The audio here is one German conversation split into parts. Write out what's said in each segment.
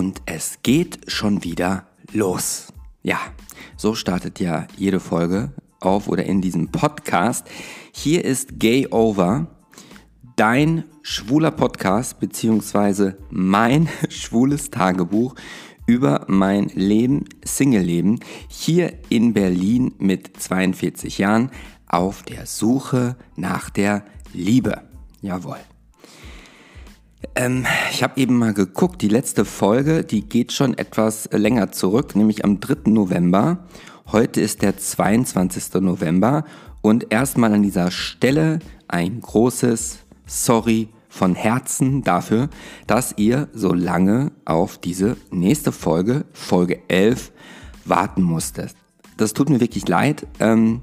Und es geht schon wieder los. Ja, so startet ja jede Folge auf oder in diesem Podcast. Hier ist Gay Over, dein schwuler Podcast, beziehungsweise mein schwules Tagebuch über mein Leben, Single-Leben, hier in Berlin mit 42 Jahren auf der Suche nach der Liebe. Jawohl. Ähm, ich habe eben mal geguckt, die letzte Folge, die geht schon etwas länger zurück, nämlich am 3. November. Heute ist der 22. November und erstmal an dieser Stelle ein großes Sorry von Herzen dafür, dass ihr so lange auf diese nächste Folge, Folge 11, warten musstet. Das tut mir wirklich leid. Ähm,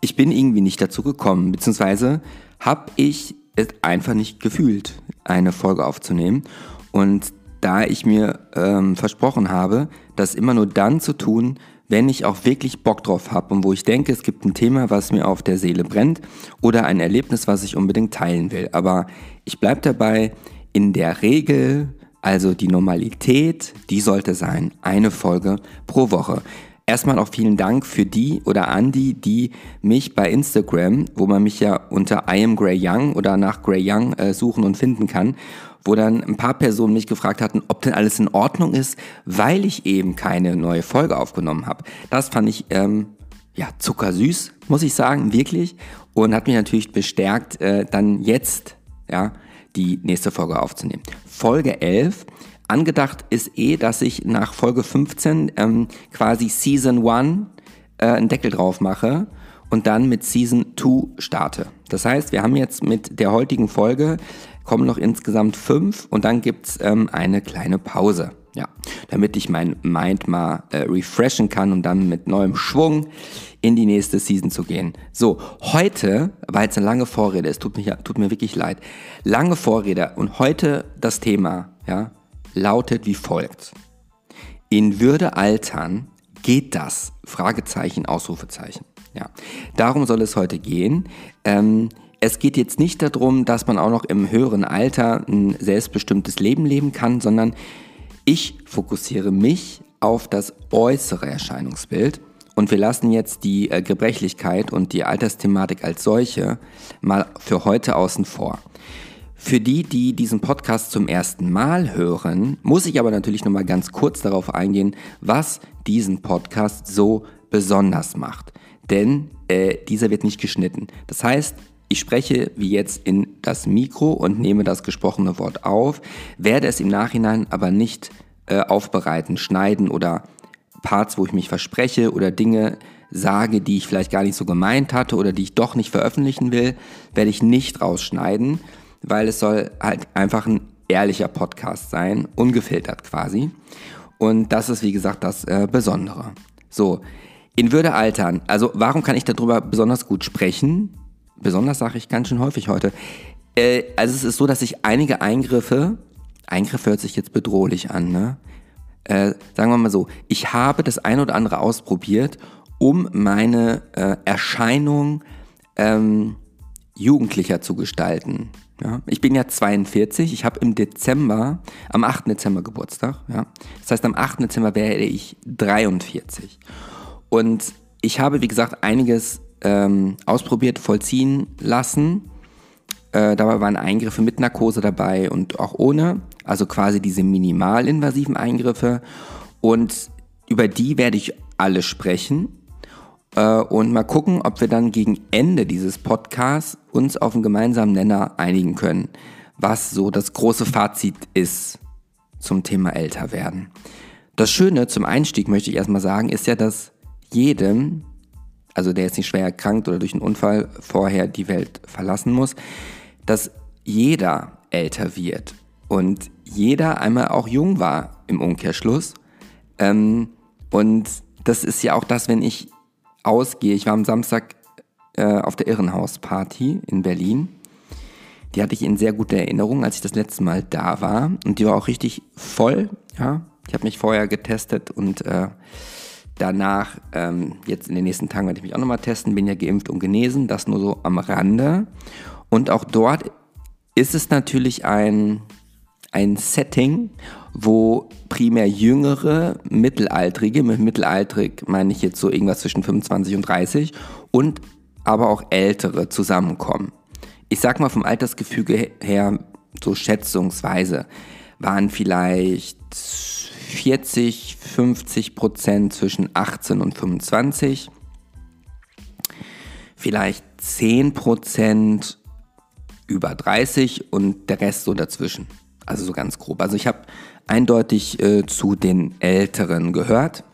ich bin irgendwie nicht dazu gekommen, beziehungsweise habe ich es einfach nicht gefühlt, eine Folge aufzunehmen. Und da ich mir ähm, versprochen habe, das immer nur dann zu tun, wenn ich auch wirklich Bock drauf habe und wo ich denke, es gibt ein Thema, was mir auf der Seele brennt oder ein Erlebnis, was ich unbedingt teilen will. Aber ich bleibe dabei, in der Regel, also die Normalität, die sollte sein, eine Folge pro Woche. Erstmal auch vielen Dank für die oder an die, die mich bei Instagram, wo man mich ja unter I am Grey Young oder nach Grey Young äh, suchen und finden kann, wo dann ein paar Personen mich gefragt hatten, ob denn alles in Ordnung ist, weil ich eben keine neue Folge aufgenommen habe. Das fand ich ähm, ja zuckersüß, muss ich sagen, wirklich, und hat mich natürlich bestärkt, äh, dann jetzt ja die nächste Folge aufzunehmen. Folge 11 Angedacht ist eh, dass ich nach Folge 15 ähm, quasi Season 1 äh, einen Deckel drauf mache und dann mit Season 2 starte. Das heißt, wir haben jetzt mit der heutigen Folge kommen noch insgesamt fünf und dann gibt's ähm, eine kleine Pause. Ja, damit ich mein Mind mal äh, refreshen kann und dann mit neuem Schwung in die nächste Season zu gehen. So, heute, weil es eine lange Vorrede ist, tut mir, tut mir wirklich leid, lange Vorrede und heute das Thema, ja, lautet wie folgt. In Würde altern geht das? Fragezeichen, Ausrufezeichen. Ja, darum soll es heute gehen. Ähm, es geht jetzt nicht darum, dass man auch noch im höheren Alter ein selbstbestimmtes Leben leben kann, sondern ich fokussiere mich auf das äußere Erscheinungsbild und wir lassen jetzt die äh, Gebrechlichkeit und die Altersthematik als solche mal für heute außen vor. Für die, die diesen Podcast zum ersten Mal hören, muss ich aber natürlich nochmal ganz kurz darauf eingehen, was diesen Podcast so besonders macht. Denn äh, dieser wird nicht geschnitten. Das heißt, ich spreche wie jetzt in das Mikro und nehme das gesprochene Wort auf, werde es im Nachhinein aber nicht äh, aufbereiten, schneiden oder Parts, wo ich mich verspreche oder Dinge sage, die ich vielleicht gar nicht so gemeint hatte oder die ich doch nicht veröffentlichen will, werde ich nicht rausschneiden weil es soll halt einfach ein ehrlicher Podcast sein, ungefiltert quasi. Und das ist, wie gesagt, das äh, Besondere. So, in Würde altern. Also, warum kann ich darüber besonders gut sprechen? Besonders sage ich ganz schön häufig heute. Äh, also, es ist so, dass ich einige Eingriffe, Eingriffe hört sich jetzt bedrohlich an, ne? Äh, sagen wir mal so, ich habe das ein oder andere ausprobiert, um meine äh, Erscheinung ähm, jugendlicher zu gestalten. Ja, ich bin ja 42, ich habe im Dezember, am 8. Dezember Geburtstag. Ja. Das heißt, am 8. Dezember werde ich 43. Und ich habe, wie gesagt, einiges ähm, ausprobiert, vollziehen lassen. Äh, dabei waren Eingriffe mit Narkose dabei und auch ohne. Also quasi diese minimalinvasiven Eingriffe. Und über die werde ich alle sprechen. Äh, und mal gucken, ob wir dann gegen Ende dieses Podcasts uns auf einen gemeinsamen Nenner einigen können, was so das große Fazit ist zum Thema älter werden. Das Schöne zum Einstieg möchte ich erstmal sagen, ist ja, dass jedem, also der jetzt nicht schwer erkrankt oder durch einen Unfall vorher die Welt verlassen muss, dass jeder älter wird und jeder einmal auch jung war im Umkehrschluss. Ähm, und das ist ja auch das, wenn ich ausgehe. Ich war am Samstag äh, auf der Irrenhausparty in Berlin. Die hatte ich in sehr guter Erinnerung, als ich das letzte Mal da war. Und die war auch richtig voll. Ja, ich habe mich vorher getestet und äh, danach, ähm, jetzt in den nächsten Tagen werde ich mich auch nochmal testen. Bin ja geimpft und genesen. Das nur so am Rande. Und auch dort ist es natürlich ein, ein Setting, wo primär jüngere, mittelaltrige, mit mittelaltrig meine ich jetzt so irgendwas zwischen 25 und 30 und aber auch ältere zusammenkommen. Ich sag mal vom Altersgefüge her, so schätzungsweise, waren vielleicht 40, 50 Prozent zwischen 18 und 25, vielleicht 10 Prozent über 30 und der Rest so dazwischen. Also so ganz grob. Also ich habe eindeutig äh, zu den Älteren gehört.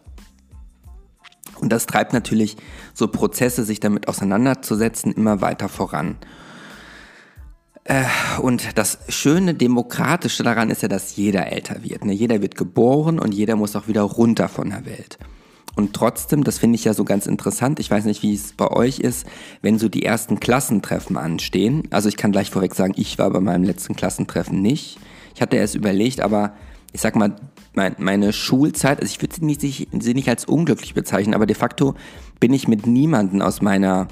Und das treibt natürlich so Prozesse, sich damit auseinanderzusetzen, immer weiter voran. Äh, und das schöne Demokratische daran ist ja, dass jeder älter wird. Ne? Jeder wird geboren und jeder muss auch wieder runter von der Welt. Und trotzdem, das finde ich ja so ganz interessant, ich weiß nicht, wie es bei euch ist, wenn so die ersten Klassentreffen anstehen. Also ich kann gleich vorweg sagen, ich war bei meinem letzten Klassentreffen nicht. Ich hatte erst überlegt, aber ich sag mal, mein, meine Schulzeit, also ich würde sie nicht, sie nicht als unglücklich bezeichnen, aber de facto bin ich mit niemandem aus meiner,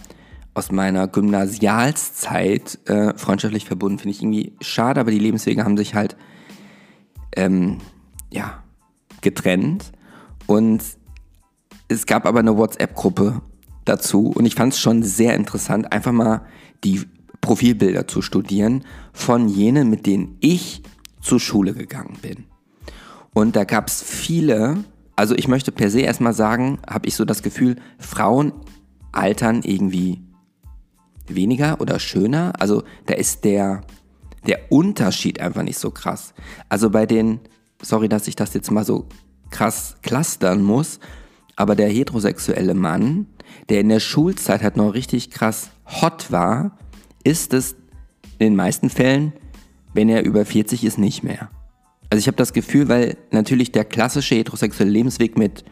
aus meiner Gymnasialszeit äh, freundschaftlich verbunden. Finde ich irgendwie schade, aber die Lebenswege haben sich halt ähm, ja, getrennt. Und es gab aber eine WhatsApp-Gruppe dazu und ich fand es schon sehr interessant, einfach mal die Profilbilder zu studieren von jenen, mit denen ich zur Schule gegangen bin. Und da gab es viele, also ich möchte per se erstmal sagen, habe ich so das Gefühl, Frauen altern irgendwie weniger oder schöner. Also da ist der, der Unterschied einfach nicht so krass. Also bei den, sorry, dass ich das jetzt mal so krass clustern muss, aber der heterosexuelle Mann, der in der Schulzeit halt noch richtig krass hot war, ist es in den meisten Fällen, wenn er über 40 ist, nicht mehr. Also ich habe das Gefühl, weil natürlich der klassische heterosexuelle Lebensweg mit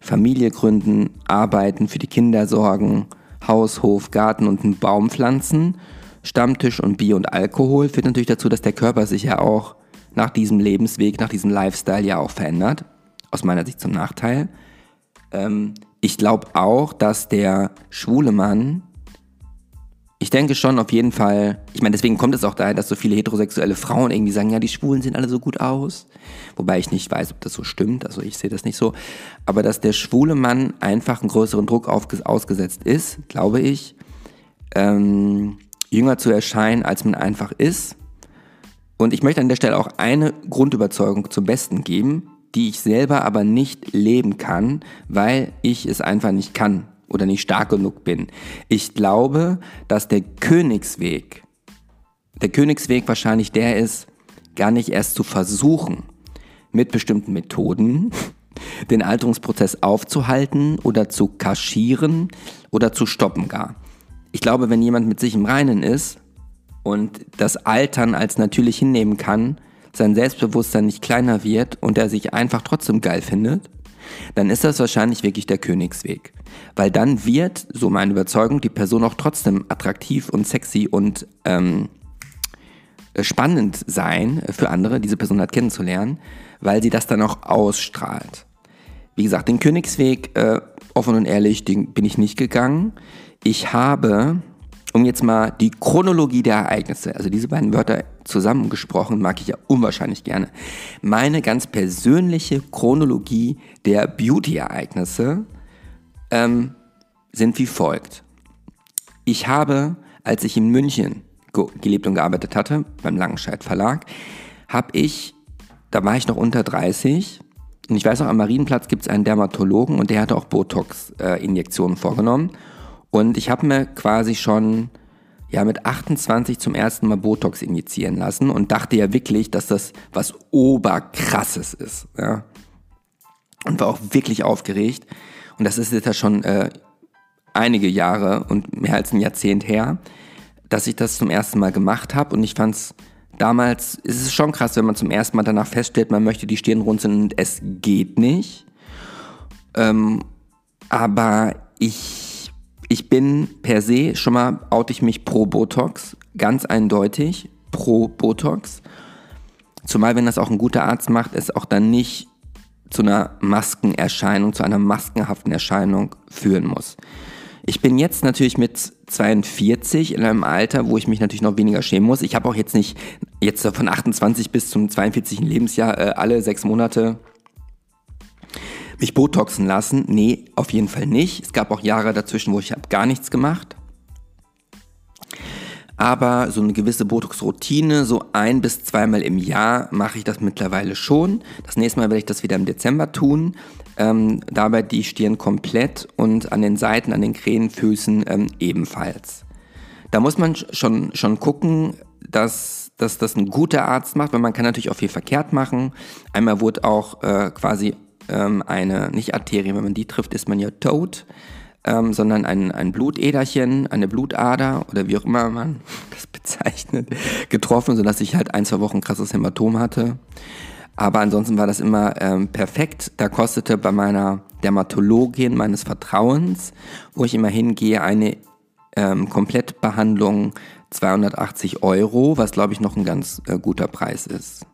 Familie gründen, arbeiten, für die Kinder sorgen, Haus, Hof, Garten und einen Baum pflanzen, Stammtisch und Bier und Alkohol führt natürlich dazu, dass der Körper sich ja auch nach diesem Lebensweg, nach diesem Lifestyle ja auch verändert. Aus meiner Sicht zum Nachteil. Ähm, ich glaube auch, dass der schwule Mann, ich denke schon auf jeden Fall, ich meine, deswegen kommt es auch daher, dass so viele heterosexuelle Frauen irgendwie sagen, ja, die Schwulen sehen alle so gut aus. Wobei ich nicht weiß, ob das so stimmt, also ich sehe das nicht so. Aber dass der schwule Mann einfach einen größeren Druck ausgesetzt ist, glaube ich, ähm, jünger zu erscheinen, als man einfach ist. Und ich möchte an der Stelle auch eine Grundüberzeugung zum Besten geben die ich selber aber nicht leben kann, weil ich es einfach nicht kann oder nicht stark genug bin. Ich glaube, dass der Königsweg, der Königsweg wahrscheinlich der ist, gar nicht erst zu versuchen, mit bestimmten Methoden den Alterungsprozess aufzuhalten oder zu kaschieren oder zu stoppen gar. Ich glaube, wenn jemand mit sich im Reinen ist und das Altern als natürlich hinnehmen kann, sein Selbstbewusstsein nicht kleiner wird und er sich einfach trotzdem geil findet, dann ist das wahrscheinlich wirklich der Königsweg. Weil dann wird, so meine Überzeugung, die Person auch trotzdem attraktiv und sexy und ähm, spannend sein für andere, diese Person halt kennenzulernen, weil sie das dann auch ausstrahlt. Wie gesagt, den Königsweg, äh, offen und ehrlich, den bin ich nicht gegangen. Ich habe um jetzt mal die Chronologie der Ereignisse, also diese beiden Wörter zusammengesprochen, mag ich ja unwahrscheinlich gerne. Meine ganz persönliche Chronologie der Beauty-Ereignisse ähm, sind wie folgt. Ich habe, als ich in München gelebt und gearbeitet hatte, beim Langenscheid Verlag, habe ich, da war ich noch unter 30, und ich weiß noch, am Marienplatz gibt es einen Dermatologen und der hatte auch Botox-Injektionen äh, vorgenommen. Und ich habe mir quasi schon ja mit 28 zum ersten Mal Botox injizieren lassen und dachte ja wirklich, dass das was oberkrasses ist. Ja. Und war auch wirklich aufgeregt. Und das ist jetzt ja schon äh, einige Jahre und mehr als ein Jahrzehnt her, dass ich das zum ersten Mal gemacht habe. Und ich fand es damals, ist es schon krass, wenn man zum ersten Mal danach feststellt, man möchte die Stirn runzeln und es geht nicht. Ähm, aber ich ich bin per se, schon mal oute ich mich pro Botox, ganz eindeutig pro Botox. Zumal, wenn das auch ein guter Arzt macht, es auch dann nicht zu einer Maskenerscheinung, zu einer maskenhaften Erscheinung führen muss. Ich bin jetzt natürlich mit 42 in einem Alter, wo ich mich natürlich noch weniger schämen muss. Ich habe auch jetzt nicht jetzt von 28 bis zum 42. Lebensjahr äh, alle sechs Monate mich Botoxen lassen. Nee, auf jeden Fall nicht. Es gab auch Jahre dazwischen, wo ich habe gar nichts gemacht. Aber so eine gewisse Botox-Routine, so ein bis zweimal im Jahr mache ich das mittlerweile schon. Das nächste Mal werde ich das wieder im Dezember tun. Ähm, dabei die Stirn komplett und an den Seiten, an den Krähenfüßen ähm, ebenfalls. Da muss man schon, schon gucken, dass, dass das ein guter Arzt macht, weil man kann natürlich auch viel verkehrt machen. Einmal wurde auch äh, quasi ähm, eine, nicht Arterie, wenn man die trifft, ist man ja tot, ähm, sondern ein, ein Blutäderchen, eine Blutader oder wie auch immer man das bezeichnet, getroffen, sodass ich halt ein, zwei Wochen krasses Hämatom hatte. Aber ansonsten war das immer ähm, perfekt. Da kostete bei meiner Dermatologin meines Vertrauens, wo ich immer hingehe, eine ähm, Komplettbehandlung 280 Euro, was glaube ich noch ein ganz äh, guter Preis ist.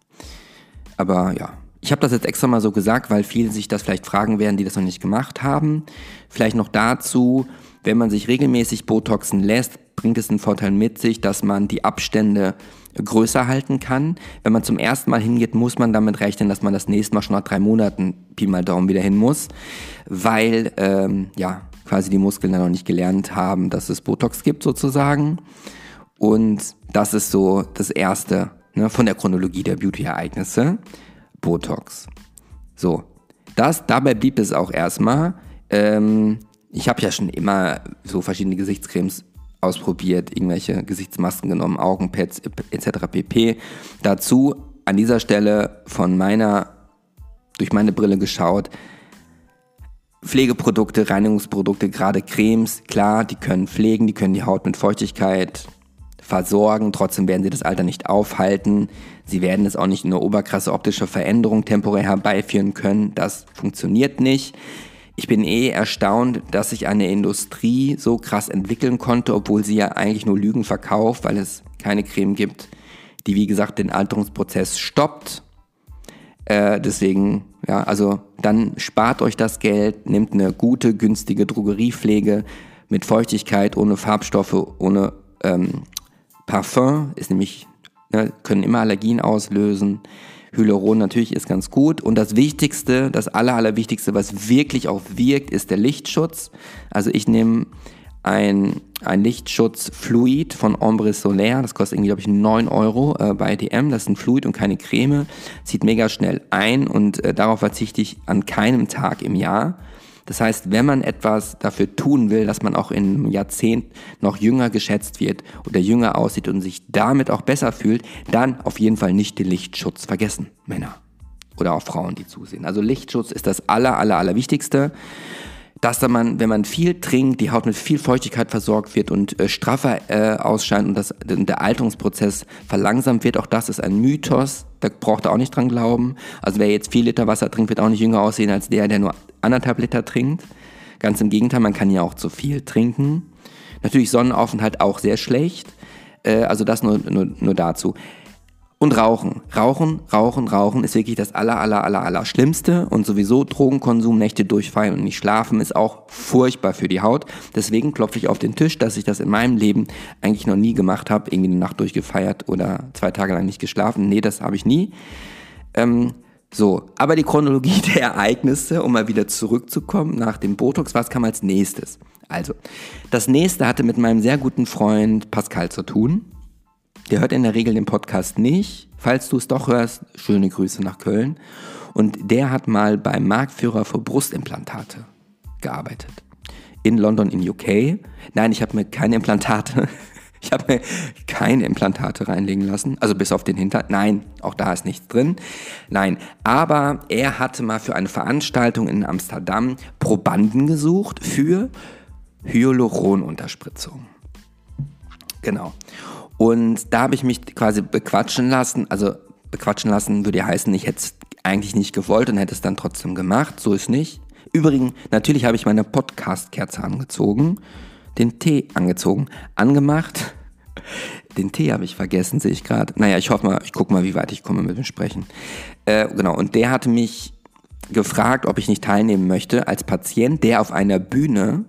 Aber ja, ich habe das jetzt extra mal so gesagt, weil viele sich das vielleicht fragen werden, die das noch nicht gemacht haben. Vielleicht noch dazu, wenn man sich regelmäßig Botoxen lässt, bringt es einen Vorteil mit sich, dass man die Abstände größer halten kann. Wenn man zum ersten Mal hingeht, muss man damit rechnen, dass man das nächste Mal schon nach drei Monaten Pi mal Daumen wieder hin muss, weil ähm, ja quasi die Muskeln dann noch nicht gelernt haben, dass es Botox gibt sozusagen. Und das ist so das Erste ne, von der Chronologie der Beauty-Ereignisse. Botox. So, das, dabei blieb es auch erstmal. Ähm, ich habe ja schon immer so verschiedene Gesichtscremes ausprobiert, irgendwelche Gesichtsmasken genommen, Augenpads etc. pp. Dazu an dieser Stelle von meiner, durch meine Brille geschaut, Pflegeprodukte, Reinigungsprodukte, gerade Cremes, klar, die können pflegen, die können die Haut mit Feuchtigkeit versorgen, trotzdem werden sie das Alter nicht aufhalten. Sie werden es auch nicht in eine oberkrasse optische Veränderung temporär herbeiführen können. Das funktioniert nicht. Ich bin eh erstaunt, dass sich eine Industrie so krass entwickeln konnte, obwohl sie ja eigentlich nur Lügen verkauft, weil es keine Creme gibt, die wie gesagt den Alterungsprozess stoppt. Äh, deswegen, ja, also dann spart euch das Geld, nehmt eine gute, günstige Drogeriepflege mit Feuchtigkeit, ohne Farbstoffe, ohne ähm, Parfum ist nämlich, ne, können immer Allergien auslösen. Hyaluron natürlich ist ganz gut. Und das Wichtigste, das Aller, Allerwichtigste, was wirklich auch wirkt, ist der Lichtschutz. Also ich nehme ein, ein Lichtschutzfluid von Ombre Solaire. Das kostet irgendwie, glaube ich, 9 Euro äh, bei DM. Das ist ein Fluid und keine Creme. Zieht mega schnell ein und äh, darauf verzichte ich an keinem Tag im Jahr. Das heißt, wenn man etwas dafür tun will, dass man auch in einem Jahrzehnt noch jünger geschätzt wird oder jünger aussieht und sich damit auch besser fühlt, dann auf jeden Fall nicht den Lichtschutz vergessen, Männer oder auch Frauen, die zusehen. Also Lichtschutz ist das aller, aller, aller Wichtigste dass da man, wenn man viel trinkt, die Haut mit viel Feuchtigkeit versorgt wird und äh, straffer äh, ausscheint und das, der Alterungsprozess verlangsamt wird. Auch das ist ein Mythos, da braucht er auch nicht dran glauben. Also wer jetzt vier Liter Wasser trinkt, wird auch nicht jünger aussehen als der, der nur anderthalb Liter trinkt. Ganz im Gegenteil, man kann ja auch zu viel trinken. Natürlich Sonnenaufenthalt auch sehr schlecht. Äh, also das nur, nur, nur dazu. Und Rauchen. Rauchen, Rauchen, Rauchen ist wirklich das aller, aller, aller, aller Schlimmste. Und sowieso Drogenkonsum, Nächte durchfallen und nicht schlafen ist auch furchtbar für die Haut. Deswegen klopfe ich auf den Tisch, dass ich das in meinem Leben eigentlich noch nie gemacht habe. Irgendwie eine Nacht durchgefeiert oder zwei Tage lang nicht geschlafen. Nee, das habe ich nie. Ähm, so, aber die Chronologie der Ereignisse, um mal wieder zurückzukommen nach dem Botox, was kam als nächstes? Also, das nächste hatte mit meinem sehr guten Freund Pascal zu tun. Der hört in der Regel den Podcast nicht. Falls du es doch hörst, schöne Grüße nach Köln. Und der hat mal beim Marktführer für Brustimplantate gearbeitet. In London, in UK. Nein, ich habe mir keine Implantate, ich habe mir keine Implantate reinlegen lassen. Also bis auf den Hinter. Nein, auch da ist nichts drin. Nein, aber er hatte mal für eine Veranstaltung in Amsterdam Probanden gesucht für Hyaluronunterspritzung. Genau. Und da habe ich mich quasi bequatschen lassen. Also bequatschen lassen würde ja heißen, ich hätte es eigentlich nicht gewollt und hätte es dann trotzdem gemacht. So ist nicht. Übrigens, natürlich habe ich meine Podcast-Kerze angezogen, den Tee angezogen, angemacht. Den Tee habe ich vergessen, sehe ich gerade. Naja, ich hoffe mal, ich gucke mal, wie weit ich komme mit dem Sprechen. Äh, genau, und der hatte mich gefragt, ob ich nicht teilnehmen möchte als Patient, der auf einer Bühne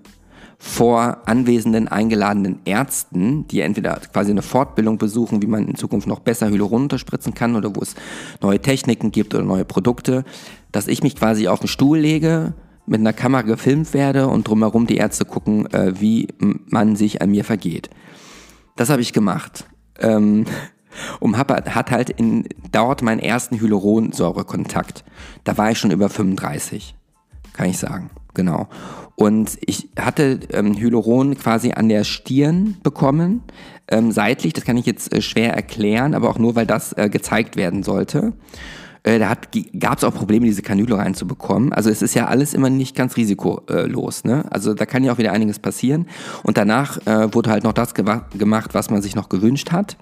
vor anwesenden eingeladenen Ärzten, die entweder quasi eine Fortbildung besuchen, wie man in Zukunft noch besser Hyaluron unterspritzen kann oder wo es neue Techniken gibt oder neue Produkte, dass ich mich quasi auf den Stuhl lege, mit einer Kamera gefilmt werde und drumherum die Ärzte gucken, äh, wie man sich an mir vergeht. Das habe ich gemacht. Ähm, und hat halt in, dauert meinen ersten Hyaluronsäurekontakt. Da war ich schon über 35, kann ich sagen. Genau. Und ich hatte ähm, Hyaluron quasi an der Stirn bekommen, ähm, seitlich. Das kann ich jetzt äh, schwer erklären, aber auch nur, weil das äh, gezeigt werden sollte. Äh, da gab es auch Probleme, diese Kanüle reinzubekommen. Also es ist ja alles immer nicht ganz risikolos. Ne? Also da kann ja auch wieder einiges passieren. Und danach äh, wurde halt noch das gemacht, was man sich noch gewünscht hat.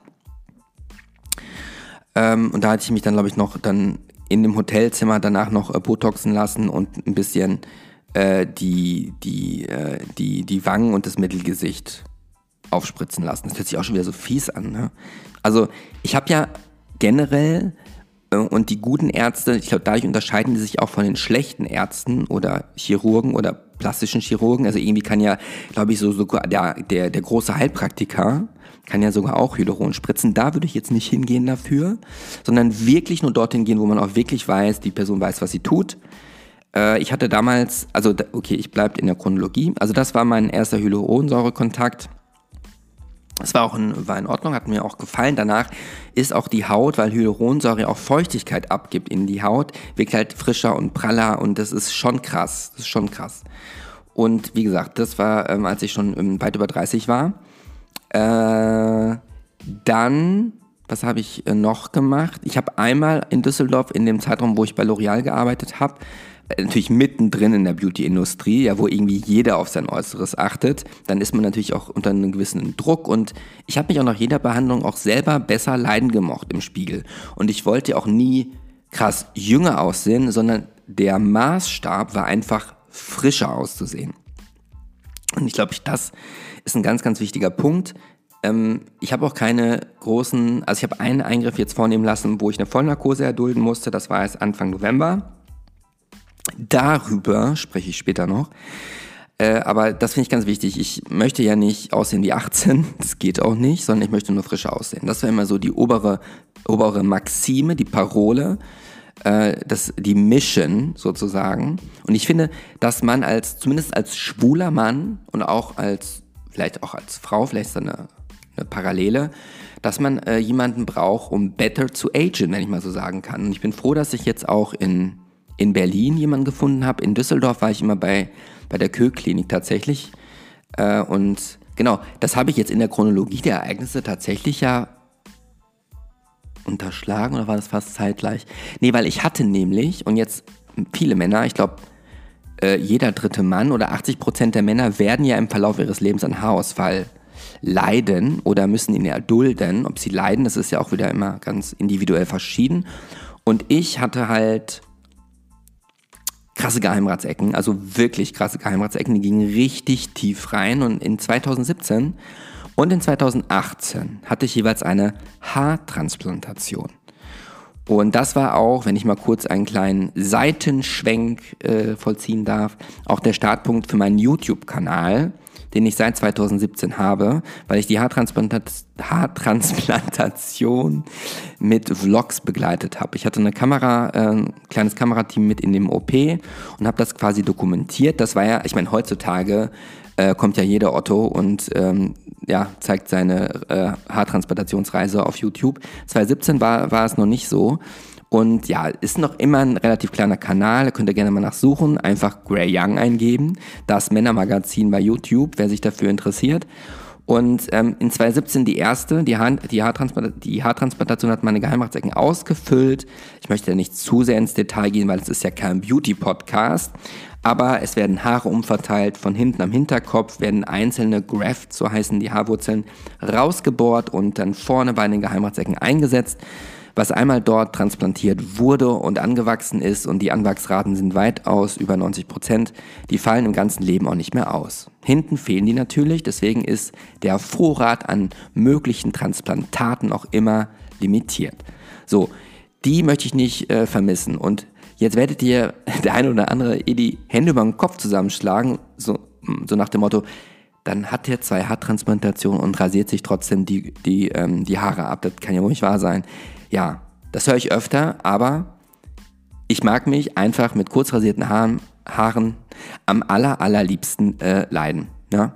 Ähm, und da hatte ich mich dann, glaube ich, noch dann in dem Hotelzimmer danach noch äh, Botoxen lassen und ein bisschen äh, die, die, äh, die, die Wangen und das Mittelgesicht aufspritzen lassen. Das hört sich auch schon wieder so fies an. Ne? Also ich habe ja generell äh, und die guten Ärzte, ich glaube, dadurch unterscheiden die sich auch von den schlechten Ärzten oder Chirurgen oder plastischen Chirurgen. Also irgendwie kann ja, glaube ich, so sogar der, der, der große Heilpraktiker kann ja sogar auch Hyaluron spritzen. Da würde ich jetzt nicht hingehen dafür, sondern wirklich nur dorthin gehen, wo man auch wirklich weiß, die Person weiß, was sie tut. Äh, ich hatte damals, also okay, ich bleibe in der Chronologie. Also das war mein erster Hyaluronsäurekontakt. Es war auch in, war in Ordnung, hat mir auch gefallen. Danach ist auch die Haut, weil Hyaluronsäure auch Feuchtigkeit abgibt in die Haut, wirkt halt frischer und praller und das ist schon krass. Das ist schon krass. Und wie gesagt, das war, ähm, als ich schon ähm, weit über 30 war. Äh, dann, was habe ich äh, noch gemacht? Ich habe einmal in Düsseldorf in dem Zeitraum, wo ich bei L'Oreal gearbeitet habe, natürlich mittendrin in der Beauty-Industrie, ja, wo irgendwie jeder auf sein Äußeres achtet, dann ist man natürlich auch unter einem gewissen Druck und ich habe mich auch nach jeder Behandlung auch selber besser leiden gemocht im Spiegel und ich wollte auch nie krass jünger aussehen, sondern der Maßstab war einfach frischer auszusehen. Und ich glaube, das ist ein ganz, ganz wichtiger Punkt. Ähm, ich habe auch keine großen, also ich habe einen Eingriff jetzt vornehmen lassen, wo ich eine Vollnarkose erdulden musste. Das war erst Anfang November. Darüber spreche ich später noch. Äh, aber das finde ich ganz wichtig. Ich möchte ja nicht aussehen wie 18, das geht auch nicht, sondern ich möchte nur frisch aussehen. Das war immer so die obere, obere Maxime, die Parole, äh, das, die Mission sozusagen. Und ich finde, dass man als, zumindest als schwuler Mann und auch als vielleicht auch als Frau, vielleicht ist da eine, eine Parallele, dass man äh, jemanden braucht, um better to agen, wenn ich mal so sagen kann. Und ich bin froh, dass ich jetzt auch in, in Berlin jemanden gefunden habe. In Düsseldorf war ich immer bei, bei der Kö-Klinik tatsächlich. Äh, und genau, das habe ich jetzt in der Chronologie der Ereignisse tatsächlich ja unterschlagen oder war das fast zeitgleich? Nee, weil ich hatte nämlich, und jetzt viele Männer, ich glaube, äh, jeder dritte Mann oder 80 Prozent der Männer werden ja im Verlauf ihres Lebens an Haarausfall leiden oder müssen ihn erdulden. Ob sie leiden, das ist ja auch wieder immer ganz individuell verschieden. Und ich hatte halt krasse Geheimratsecken, also wirklich krasse Geheimratsecken, die gingen richtig tief rein. Und in 2017 und in 2018 hatte ich jeweils eine Haartransplantation. Und das war auch, wenn ich mal kurz einen kleinen Seitenschwenk äh, vollziehen darf, auch der Startpunkt für meinen YouTube-Kanal, den ich seit 2017 habe, weil ich die Haartransplantat Haartransplantation mit Vlogs begleitet habe. Ich hatte eine Kamera, äh, ein kleines Kamerateam mit in dem OP und habe das quasi dokumentiert. Das war ja, ich meine, heutzutage äh, kommt ja jeder Otto und ähm, ja, zeigt seine äh, Haartransplantationsreise auf YouTube. 2017 war, war es noch nicht so. Und ja, ist noch immer ein relativ kleiner Kanal, da könnt ihr gerne mal nachsuchen. Einfach Grey Young eingeben. Das Männermagazin bei YouTube, wer sich dafür interessiert. Und ähm, in 2017 die erste, die, Haar, die, Haartransplantation, die Haartransplantation hat meine Geheimratsecken ausgefüllt. Ich möchte ja nicht zu sehr ins Detail gehen, weil es ist ja kein Beauty-Podcast aber es werden Haare umverteilt, von hinten am Hinterkopf werden einzelne Grafts, so heißen die Haarwurzeln, rausgebohrt und dann vorne bei den Geheimratsecken eingesetzt, was einmal dort transplantiert wurde und angewachsen ist und die Anwachsraten sind weitaus über 90 Prozent, die fallen im ganzen Leben auch nicht mehr aus. Hinten fehlen die natürlich, deswegen ist der Vorrat an möglichen Transplantaten auch immer limitiert. So, die möchte ich nicht äh, vermissen und Jetzt werdet ihr der eine oder andere eh die Hände über den Kopf zusammenschlagen, so so nach dem Motto, dann hat er zwei Haartransplantationen und rasiert sich trotzdem die, die, ähm, die Haare ab. Das kann ja wohl nicht wahr sein. Ja, das höre ich öfter, aber ich mag mich einfach mit kurz rasierten Haaren, Haaren am aller, allerliebsten äh, leiden. Ja?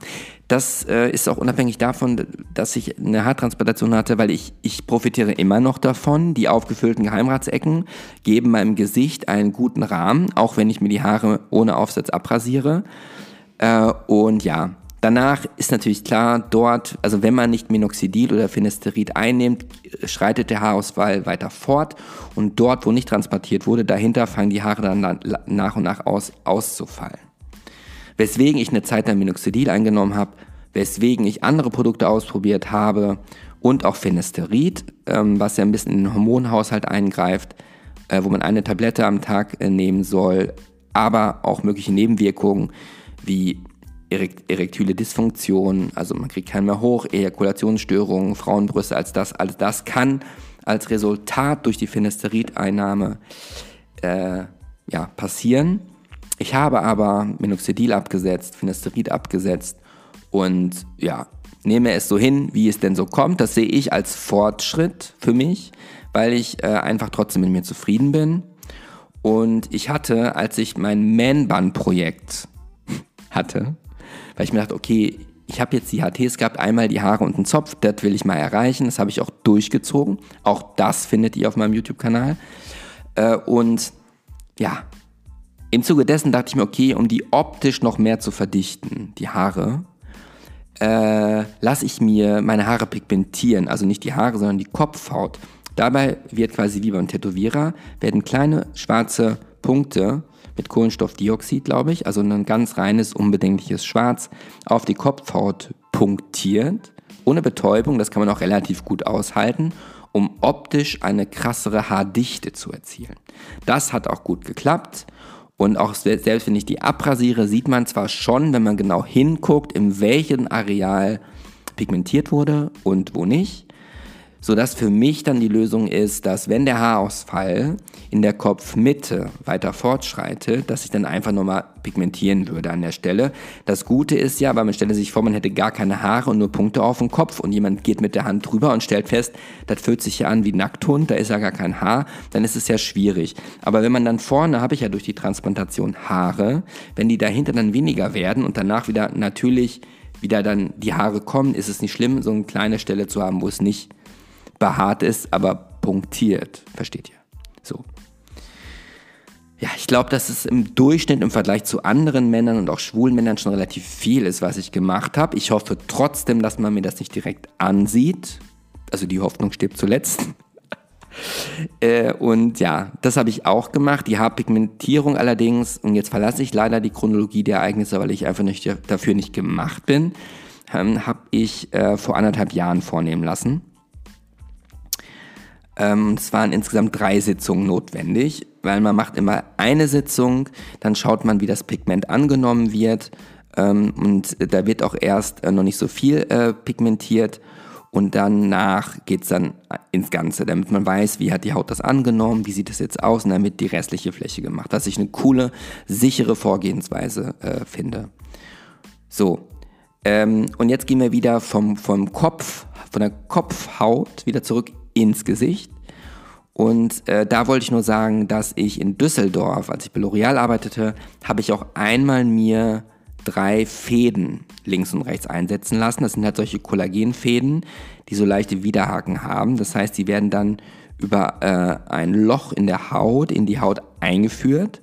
Das äh, ist auch unabhängig davon, dass ich eine Haartransplantation hatte, weil ich, ich profitiere immer noch davon. Die aufgefüllten Geheimratsecken geben meinem Gesicht einen guten Rahmen, auch wenn ich mir die Haare ohne Aufsatz abrasiere. Äh, und ja, Danach ist natürlich klar, dort, also wenn man nicht Minoxidil oder Finasterid einnimmt, schreitet der Haarausfall weiter fort und dort, wo nicht transportiert wurde, dahinter fangen die Haare dann nach und nach aus, auszufallen. Weswegen ich eine Zeit lang Minoxidil eingenommen habe, weswegen ich andere Produkte ausprobiert habe und auch Finasterid, ähm, was ja ein bisschen in den Hormonhaushalt eingreift, äh, wo man eine Tablette am Tag äh, nehmen soll, aber auch mögliche Nebenwirkungen wie erektile Dysfunktion, also man kriegt keinen mehr hoch, Ejakulationsstörungen, Frauenbrüste, als das, alles das kann als Resultat durch die Finasterid-Einnahme äh, ja, passieren. Ich habe aber Minoxidil abgesetzt, Finasterid abgesetzt und ja, nehme es so hin, wie es denn so kommt. Das sehe ich als Fortschritt für mich, weil ich äh, einfach trotzdem mit mir zufrieden bin. Und ich hatte, als ich mein Man-Bun-Projekt hatte, weil ich mir dachte, okay, ich habe jetzt die HTs gehabt, einmal die Haare und einen Zopf, das will ich mal erreichen, das habe ich auch durchgezogen. Auch das findet ihr auf meinem YouTube-Kanal. Äh, und ja, im Zuge dessen dachte ich mir, okay, um die optisch noch mehr zu verdichten, die Haare, äh, lasse ich mir meine Haare pigmentieren. Also nicht die Haare, sondern die Kopfhaut. Dabei wird quasi wie beim Tätowierer, werden kleine schwarze Punkte mit Kohlenstoffdioxid, glaube ich, also ein ganz reines, unbedenkliches Schwarz, auf die Kopfhaut punktiert, ohne Betäubung, das kann man auch relativ gut aushalten, um optisch eine krassere Haardichte zu erzielen. Das hat auch gut geklappt. Und auch selbst wenn ich die abrasiere, sieht man zwar schon, wenn man genau hinguckt, in welchem Areal pigmentiert wurde und wo nicht sodass für mich dann die Lösung ist, dass wenn der Haarausfall in der Kopfmitte weiter fortschreitet, dass ich dann einfach nochmal pigmentieren würde an der Stelle. Das Gute ist ja, weil man stelle sich vor, man hätte gar keine Haare und nur Punkte auf dem Kopf und jemand geht mit der Hand drüber und stellt fest, das fühlt sich ja an wie Nackthund, da ist ja gar kein Haar, dann ist es ja schwierig. Aber wenn man dann vorne, habe ich ja durch die Transplantation Haare, wenn die dahinter dann weniger werden und danach wieder natürlich wieder dann die Haare kommen, ist es nicht schlimm, so eine kleine Stelle zu haben, wo es nicht behaart ist, aber punktiert. Versteht ihr? So. Ja, ich glaube, dass es im Durchschnitt im Vergleich zu anderen Männern und auch schwulen Männern schon relativ viel ist, was ich gemacht habe. Ich hoffe trotzdem, dass man mir das nicht direkt ansieht. Also die Hoffnung stirbt zuletzt. äh, und ja, das habe ich auch gemacht. Die Haarpigmentierung allerdings, und jetzt verlasse ich leider die Chronologie der Ereignisse, weil ich einfach nicht, dafür nicht gemacht bin, ähm, habe ich äh, vor anderthalb Jahren vornehmen lassen. Ähm, es waren insgesamt drei Sitzungen notwendig, weil man macht immer eine Sitzung, dann schaut man, wie das Pigment angenommen wird. Ähm, und da wird auch erst äh, noch nicht so viel äh, pigmentiert. Und danach geht es dann ins Ganze, damit man weiß, wie hat die Haut das angenommen, wie sieht es jetzt aus und wird die restliche Fläche gemacht, was ich eine coole, sichere Vorgehensweise äh, finde. So, ähm, und jetzt gehen wir wieder vom, vom Kopf, von der Kopfhaut wieder zurück ins Gesicht. Und äh, da wollte ich nur sagen, dass ich in Düsseldorf, als ich bei L'Oreal arbeitete, habe ich auch einmal mir drei Fäden links und rechts einsetzen lassen. Das sind halt solche Kollagenfäden, die so leichte Widerhaken haben. Das heißt, die werden dann über äh, ein Loch in der Haut, in die Haut eingeführt.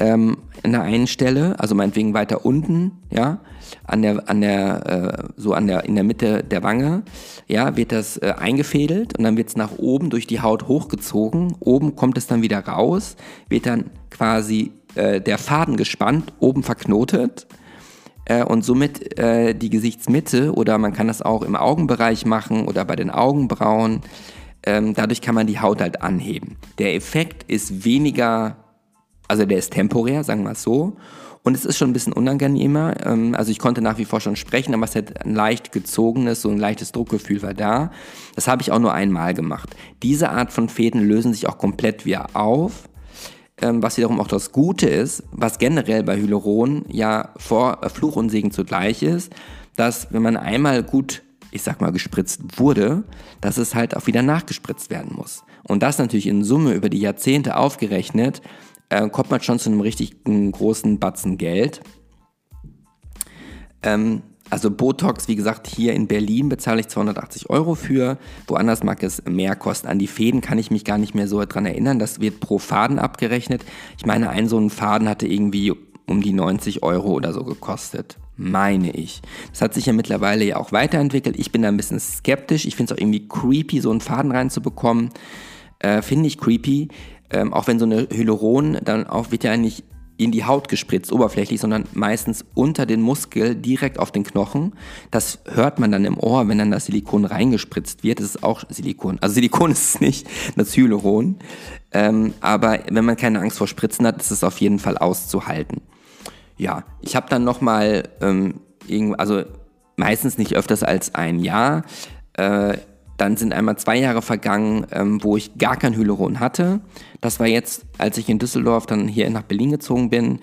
Ähm, an der einen Stelle, also meinetwegen weiter unten, ja, an der, an der, äh, so an der, in der Mitte der Wange, ja, wird das äh, eingefädelt und dann wird es nach oben durch die Haut hochgezogen. Oben kommt es dann wieder raus, wird dann quasi äh, der Faden gespannt, oben verknotet äh, und somit äh, die Gesichtsmitte oder man kann das auch im Augenbereich machen oder bei den Augenbrauen. Ähm, dadurch kann man die Haut halt anheben. Der Effekt ist weniger, also der ist temporär, sagen wir es so. Und es ist schon ein bisschen unangenehmer. Ähm, also ich konnte nach wie vor schon sprechen, aber es hat ein leicht gezogenes, so ein leichtes Druckgefühl war da. Das habe ich auch nur einmal gemacht. Diese Art von Fäden lösen sich auch komplett wieder auf. ähm, was wiederum auch das Gute ist, was generell bei Hyaluron ja vor äh, Fluch und Segen zugleich ist, dass wenn man einmal gut, ich sag mal, gespritzt wurde, dass es halt auch wieder nachgespritzt werden muss. Und das natürlich in Summe über die Jahrzehnte aufgerechnet, äh, kommt man schon zu einem richtig großen Batzen Geld. Ähm, also Botox, wie gesagt, hier in Berlin bezahle ich 280 Euro für. Woanders mag es mehr kosten. An die Fäden kann ich mich gar nicht mehr so dran erinnern. Das wird pro Faden abgerechnet. Ich meine, ein so ein Faden hatte irgendwie um die 90 Euro oder so gekostet. Meine ich. Das hat sich ja mittlerweile ja auch weiterentwickelt. Ich bin da ein bisschen skeptisch. Ich finde es auch irgendwie creepy, so einen Faden reinzubekommen. Äh, finde ich creepy. Ähm, auch wenn so eine Hyaluron dann auch wird ja nicht in die Haut gespritzt, oberflächlich, sondern meistens unter den Muskel, direkt auf den Knochen. Das hört man dann im Ohr, wenn dann das Silikon reingespritzt wird. Das ist auch Silikon. Also Silikon ist es nicht, das Hyaluron. Ähm, aber wenn man keine Angst vor Spritzen hat, ist es auf jeden Fall auszuhalten. Ja, ich habe dann nochmal, ähm, also meistens nicht öfters als ein Jahr, äh, dann sind einmal zwei Jahre vergangen, ähm, wo ich gar kein Hyaluron hatte. Das war jetzt, als ich in Düsseldorf dann hier nach Berlin gezogen bin.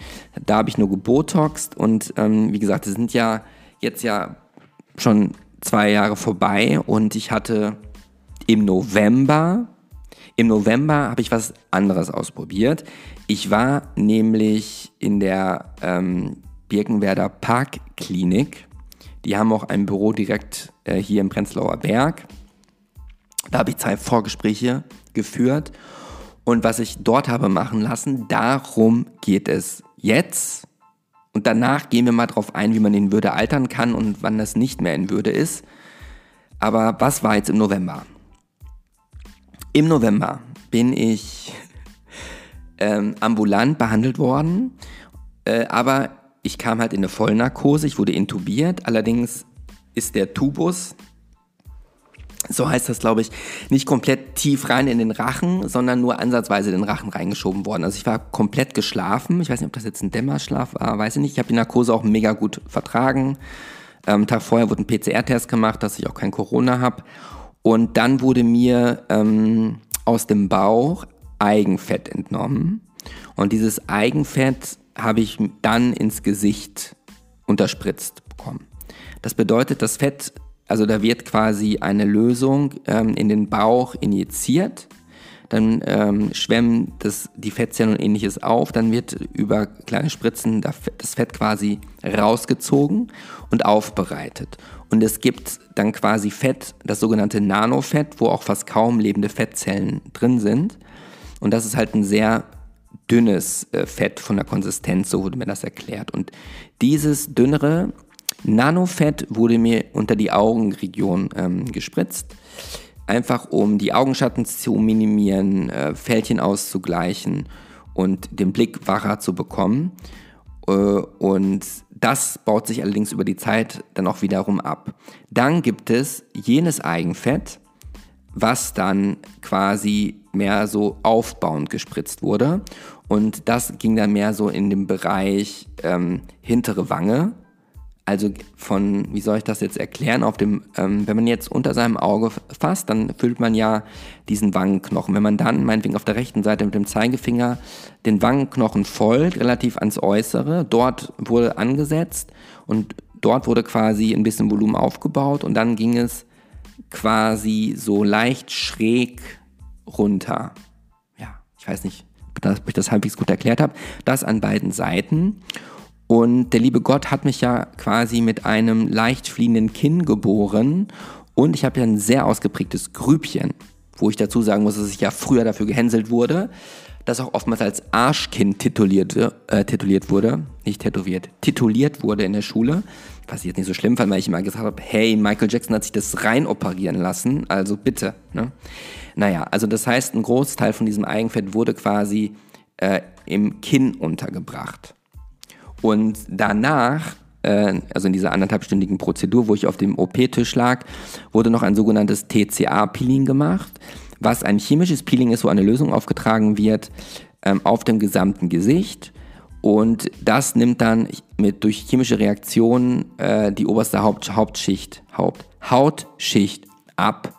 Da habe ich nur gebotoxt und ähm, wie gesagt, es sind ja jetzt ja schon zwei Jahre vorbei und ich hatte im November, im November habe ich was anderes ausprobiert. Ich war nämlich in der ähm, Birkenwerder Parkklinik. Die haben auch ein Büro direkt äh, hier im Prenzlauer Berg. Da habe ich zwei Vorgespräche geführt und was ich dort habe machen lassen, darum geht es jetzt. Und danach gehen wir mal drauf ein, wie man in Würde altern kann und wann das nicht mehr in Würde ist. Aber was war jetzt im November? Im November bin ich ähm, ambulant behandelt worden, äh, aber ich kam halt in eine Vollnarkose, ich wurde intubiert. Allerdings ist der Tubus, so heißt das, glaube ich, nicht komplett tief rein in den Rachen, sondern nur ansatzweise den Rachen reingeschoben worden. Also ich war komplett geschlafen. Ich weiß nicht, ob das jetzt ein Dämmerschlaf war, weiß ich nicht. Ich habe die Narkose auch mega gut vertragen. Ähm, Tag vorher wurde ein PCR-Test gemacht, dass ich auch kein Corona habe. Und dann wurde mir ähm, aus dem Bauch Eigenfett entnommen. Und dieses Eigenfett habe ich dann ins Gesicht unterspritzt bekommen. Das bedeutet, das Fett also da wird quasi eine Lösung ähm, in den Bauch injiziert, dann ähm, schwemmen das, die Fettzellen und ähnliches auf, dann wird über kleine Spritzen das Fett quasi rausgezogen und aufbereitet. Und es gibt dann quasi Fett, das sogenannte Nanofett, wo auch fast kaum lebende Fettzellen drin sind. Und das ist halt ein sehr dünnes äh, Fett von der Konsistenz, so wurde mir das erklärt. Und dieses dünnere Nanofett wurde mir unter die Augenregion ähm, gespritzt, einfach um die Augenschatten zu minimieren, äh, Fältchen auszugleichen und den Blick wacher zu bekommen. Äh, und das baut sich allerdings über die Zeit dann auch wiederum ab. Dann gibt es jenes Eigenfett, was dann quasi mehr so aufbauend gespritzt wurde. Und das ging dann mehr so in den Bereich ähm, hintere Wange, also von, wie soll ich das jetzt erklären, auf dem, ähm, wenn man jetzt unter seinem Auge fasst, dann füllt man ja diesen Wangenknochen. Wenn man dann, meinetwegen auf der rechten Seite mit dem Zeigefinger den Wangenknochen folgt, relativ ans Äußere, dort wurde angesetzt und dort wurde quasi ein bisschen Volumen aufgebaut und dann ging es quasi so leicht schräg runter. Ja, ich weiß nicht, ob ich das halbwegs gut erklärt habe. Das an beiden Seiten. Und der liebe Gott hat mich ja quasi mit einem leicht fliehenden Kinn geboren und ich habe ja ein sehr ausgeprägtes Grübchen, wo ich dazu sagen muss, dass ich ja früher dafür gehänselt wurde, das auch oftmals als Arschkind titulierte, äh, tituliert wurde, nicht tätowiert, tituliert wurde in der Schule, was ich jetzt nicht so schlimm fand, weil ich immer gesagt habe, hey, Michael Jackson hat sich das rein operieren lassen, also bitte. Ne? Naja, also das heißt, ein Großteil von diesem Eigenfett wurde quasi äh, im Kinn untergebracht. Und danach, äh, also in dieser anderthalbstündigen Prozedur, wo ich auf dem OP-Tisch lag, wurde noch ein sogenanntes TCA-Peeling gemacht, was ein chemisches Peeling ist, wo eine Lösung aufgetragen wird ähm, auf dem gesamten Gesicht. Und das nimmt dann mit, durch chemische Reaktionen äh, die oberste Haupt, Hauptschicht, Haupt, Hautschicht ab.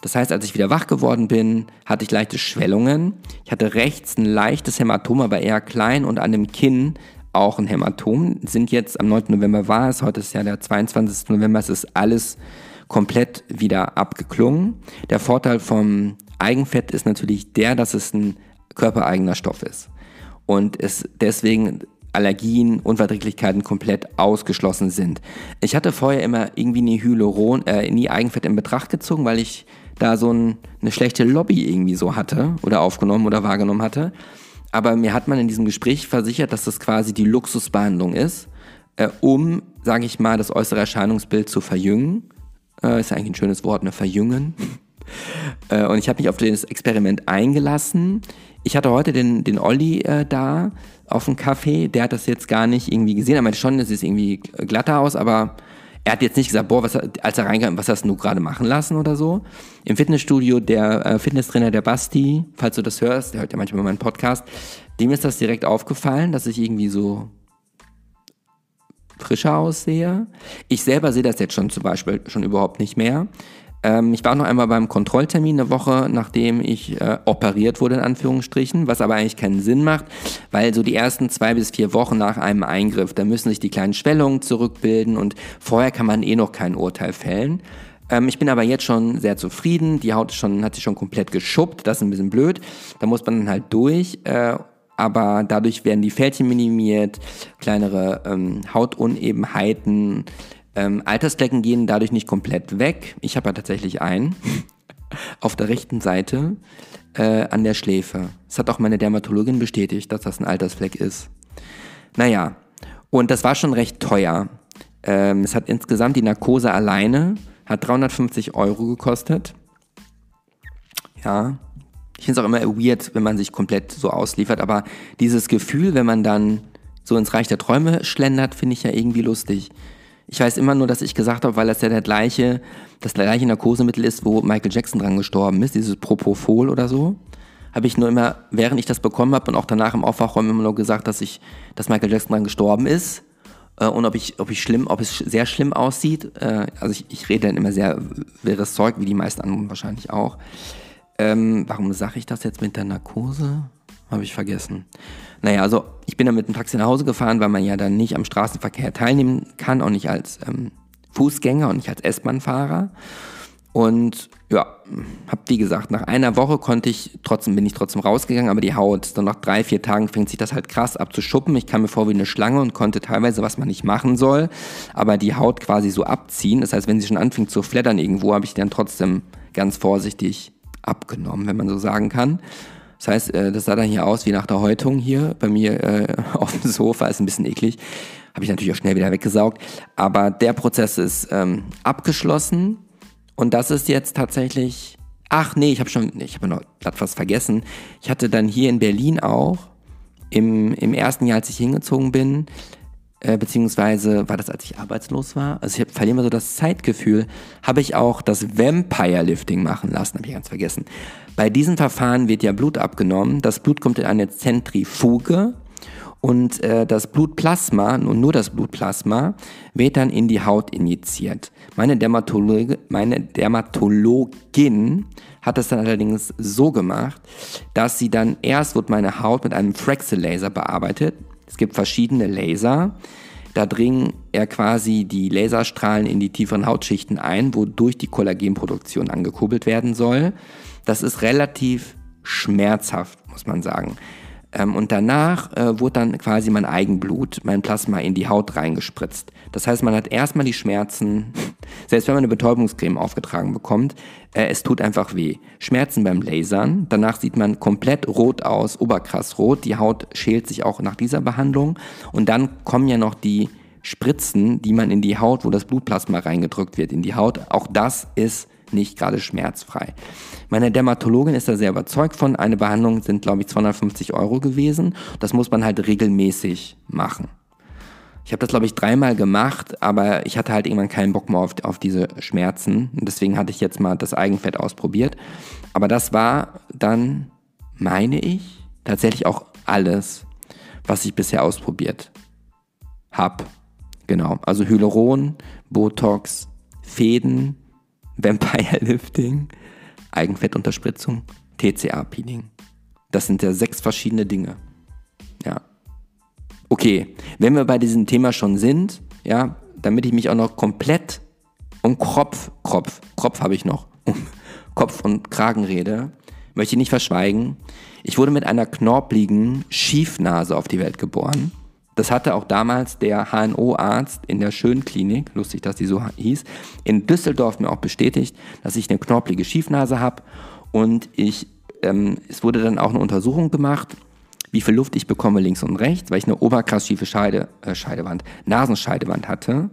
Das heißt, als ich wieder wach geworden bin, hatte ich leichte Schwellungen. Ich hatte rechts ein leichtes Hämatom, aber eher klein und an dem Kinn auch ein Hämatom. Sind jetzt am 9. November war es, heute ist ja der 22. November, es ist alles komplett wieder abgeklungen. Der Vorteil vom Eigenfett ist natürlich der, dass es ein körpereigener Stoff ist und es deswegen Allergien, Unverträglichkeiten komplett ausgeschlossen sind. Ich hatte vorher immer irgendwie nie Hyaluron, äh, nie Eigenfett in Betracht gezogen, weil ich da so ein, eine schlechte Lobby irgendwie so hatte oder aufgenommen oder wahrgenommen hatte. Aber mir hat man in diesem Gespräch versichert, dass das quasi die Luxusbehandlung ist, äh, um, sage ich mal, das äußere Erscheinungsbild zu verjüngen. Äh, ist eigentlich ein schönes Wort, ne? Verjüngen. äh, und ich habe mich auf das Experiment eingelassen. Ich hatte heute den, den Olli äh, da auf dem Café. Der hat das jetzt gar nicht irgendwie gesehen. Er meinte schon, es sieht irgendwie glatter aus, aber er hat jetzt nicht gesagt, boah, was, als er reinkam, was hast du gerade machen lassen oder so. Im Fitnessstudio, der äh, Fitnesstrainer, der Basti, falls du das hörst, der hört ja manchmal meinen Podcast, dem ist das direkt aufgefallen, dass ich irgendwie so frischer aussehe. Ich selber sehe das jetzt schon zum Beispiel schon überhaupt nicht mehr. Ähm, ich war noch einmal beim Kontrolltermin eine Woche, nachdem ich äh, operiert wurde, in Anführungsstrichen, was aber eigentlich keinen Sinn macht, weil so die ersten zwei bis vier Wochen nach einem Eingriff, da müssen sich die kleinen Schwellungen zurückbilden und vorher kann man eh noch kein Urteil fällen. Ähm, ich bin aber jetzt schon sehr zufrieden, die Haut schon, hat sich schon komplett geschuppt, das ist ein bisschen blöd, da muss man dann halt durch. Äh, aber dadurch werden die Fältchen minimiert, kleinere ähm, Hautunebenheiten, ähm, Altersflecken gehen dadurch nicht komplett weg. Ich habe ja tatsächlich einen auf der rechten Seite äh, an der Schläfe. Das hat auch meine Dermatologin bestätigt, dass das ein Altersfleck ist. Naja, und das war schon recht teuer. Ähm, es hat insgesamt die Narkose alleine, hat 350 Euro gekostet. Ja, ich finde es auch immer weird, wenn man sich komplett so ausliefert, aber dieses Gefühl, wenn man dann so ins Reich der Träume schlendert, finde ich ja irgendwie lustig. Ich weiß immer nur, dass ich gesagt habe, weil das ja der gleiche, das gleiche Narkosemittel ist, wo Michael Jackson dran gestorben ist, dieses Propofol oder so. Habe ich nur immer, während ich das bekommen habe und auch danach im Aufwachraum immer nur gesagt, dass ich, dass Michael Jackson dran gestorben ist. Äh, und ob ich, ob ich schlimm, ob es sehr schlimm aussieht. Äh, also ich, ich rede dann immer sehr wirres Zeug, wie die meisten anderen wahrscheinlich auch. Ähm, warum sage ich das jetzt mit der Narkose? Habe ich vergessen. Naja, also ich bin dann mit dem Taxi nach Hause gefahren, weil man ja dann nicht am Straßenverkehr teilnehmen kann, auch nicht als ähm, Fußgänger und nicht als S-Bahn-Fahrer. Und ja, hab wie gesagt, nach einer Woche konnte ich, trotzdem bin ich trotzdem rausgegangen, aber die Haut, dann nach drei, vier Tagen fängt sich das halt krass abzuschuppen. Ich kam mir vor wie eine Schlange und konnte teilweise, was man nicht machen soll, aber die Haut quasi so abziehen. Das heißt, wenn sie schon anfing zu flattern irgendwo, habe ich dann trotzdem ganz vorsichtig abgenommen, wenn man so sagen kann. Das heißt, äh, das sah dann hier aus wie nach der Häutung hier bei mir äh, auf dem Sofa, ist ein bisschen eklig. Habe ich natürlich auch schnell wieder weggesaugt. Aber der Prozess ist ähm, abgeschlossen und das ist jetzt tatsächlich. Ach nee, ich habe schon, ich habe noch was vergessen. Ich hatte dann hier in Berlin auch im, im ersten Jahr, als ich hingezogen bin, äh, beziehungsweise war das, als ich arbeitslos war? Also ich verliere immer so das Zeitgefühl, habe ich auch das Vampire Lifting machen lassen, habe ich ganz vergessen. Bei diesem Verfahren wird ja Blut abgenommen, das Blut kommt in eine Zentrifuge und äh, das Blutplasma, und nur das Blutplasma, wird dann in die Haut injiziert. Meine, Dermatologe, meine Dermatologin hat das dann allerdings so gemacht, dass sie dann erst wird meine Haut mit einem Fraxel-Laser bearbeitet. Es gibt verschiedene Laser. Da dringen er quasi die Laserstrahlen in die tieferen Hautschichten ein, wodurch die Kollagenproduktion angekurbelt werden soll. Das ist relativ schmerzhaft, muss man sagen. Ähm, und danach äh, wurde dann quasi mein Eigenblut, mein Plasma in die Haut reingespritzt. Das heißt, man hat erstmal die Schmerzen, selbst wenn man eine Betäubungscreme aufgetragen bekommt, äh, es tut einfach weh. Schmerzen beim Lasern, danach sieht man komplett rot aus, oberkrass rot. Die Haut schält sich auch nach dieser Behandlung. Und dann kommen ja noch die Spritzen, die man in die Haut, wo das Blutplasma reingedrückt wird, in die Haut. Auch das ist nicht gerade schmerzfrei. Meine Dermatologin ist da sehr überzeugt von. Eine Behandlung sind, glaube ich, 250 Euro gewesen. Das muss man halt regelmäßig machen. Ich habe das, glaube ich, dreimal gemacht, aber ich hatte halt irgendwann keinen Bock mehr auf, auf diese Schmerzen. Und deswegen hatte ich jetzt mal das Eigenfett ausprobiert. Aber das war dann, meine ich, tatsächlich auch alles, was ich bisher ausprobiert habe. Genau. Also Hyaluron, Botox, Fäden, Vampire Lifting, Eigenfettunterspritzung, TCA-Peeling. Das sind ja sechs verschiedene Dinge. Ja. Okay, wenn wir bei diesem Thema schon sind, ja, damit ich mich auch noch komplett um Kopf, Kopf, Kopf habe ich noch, um Kopf und Kragen rede, möchte ich nicht verschweigen. Ich wurde mit einer knorpligen Schiefnase auf die Welt geboren. Das hatte auch damals der HNO-Arzt in der Schönklinik, lustig, dass die so hieß, in Düsseldorf mir auch bestätigt, dass ich eine knorpelige Schiefnase habe. Und ich, ähm, es wurde dann auch eine Untersuchung gemacht, wie viel Luft ich bekomme links und rechts, weil ich eine oberkrass schiefe Scheide, äh, Scheidewand, Nasenscheidewand hatte.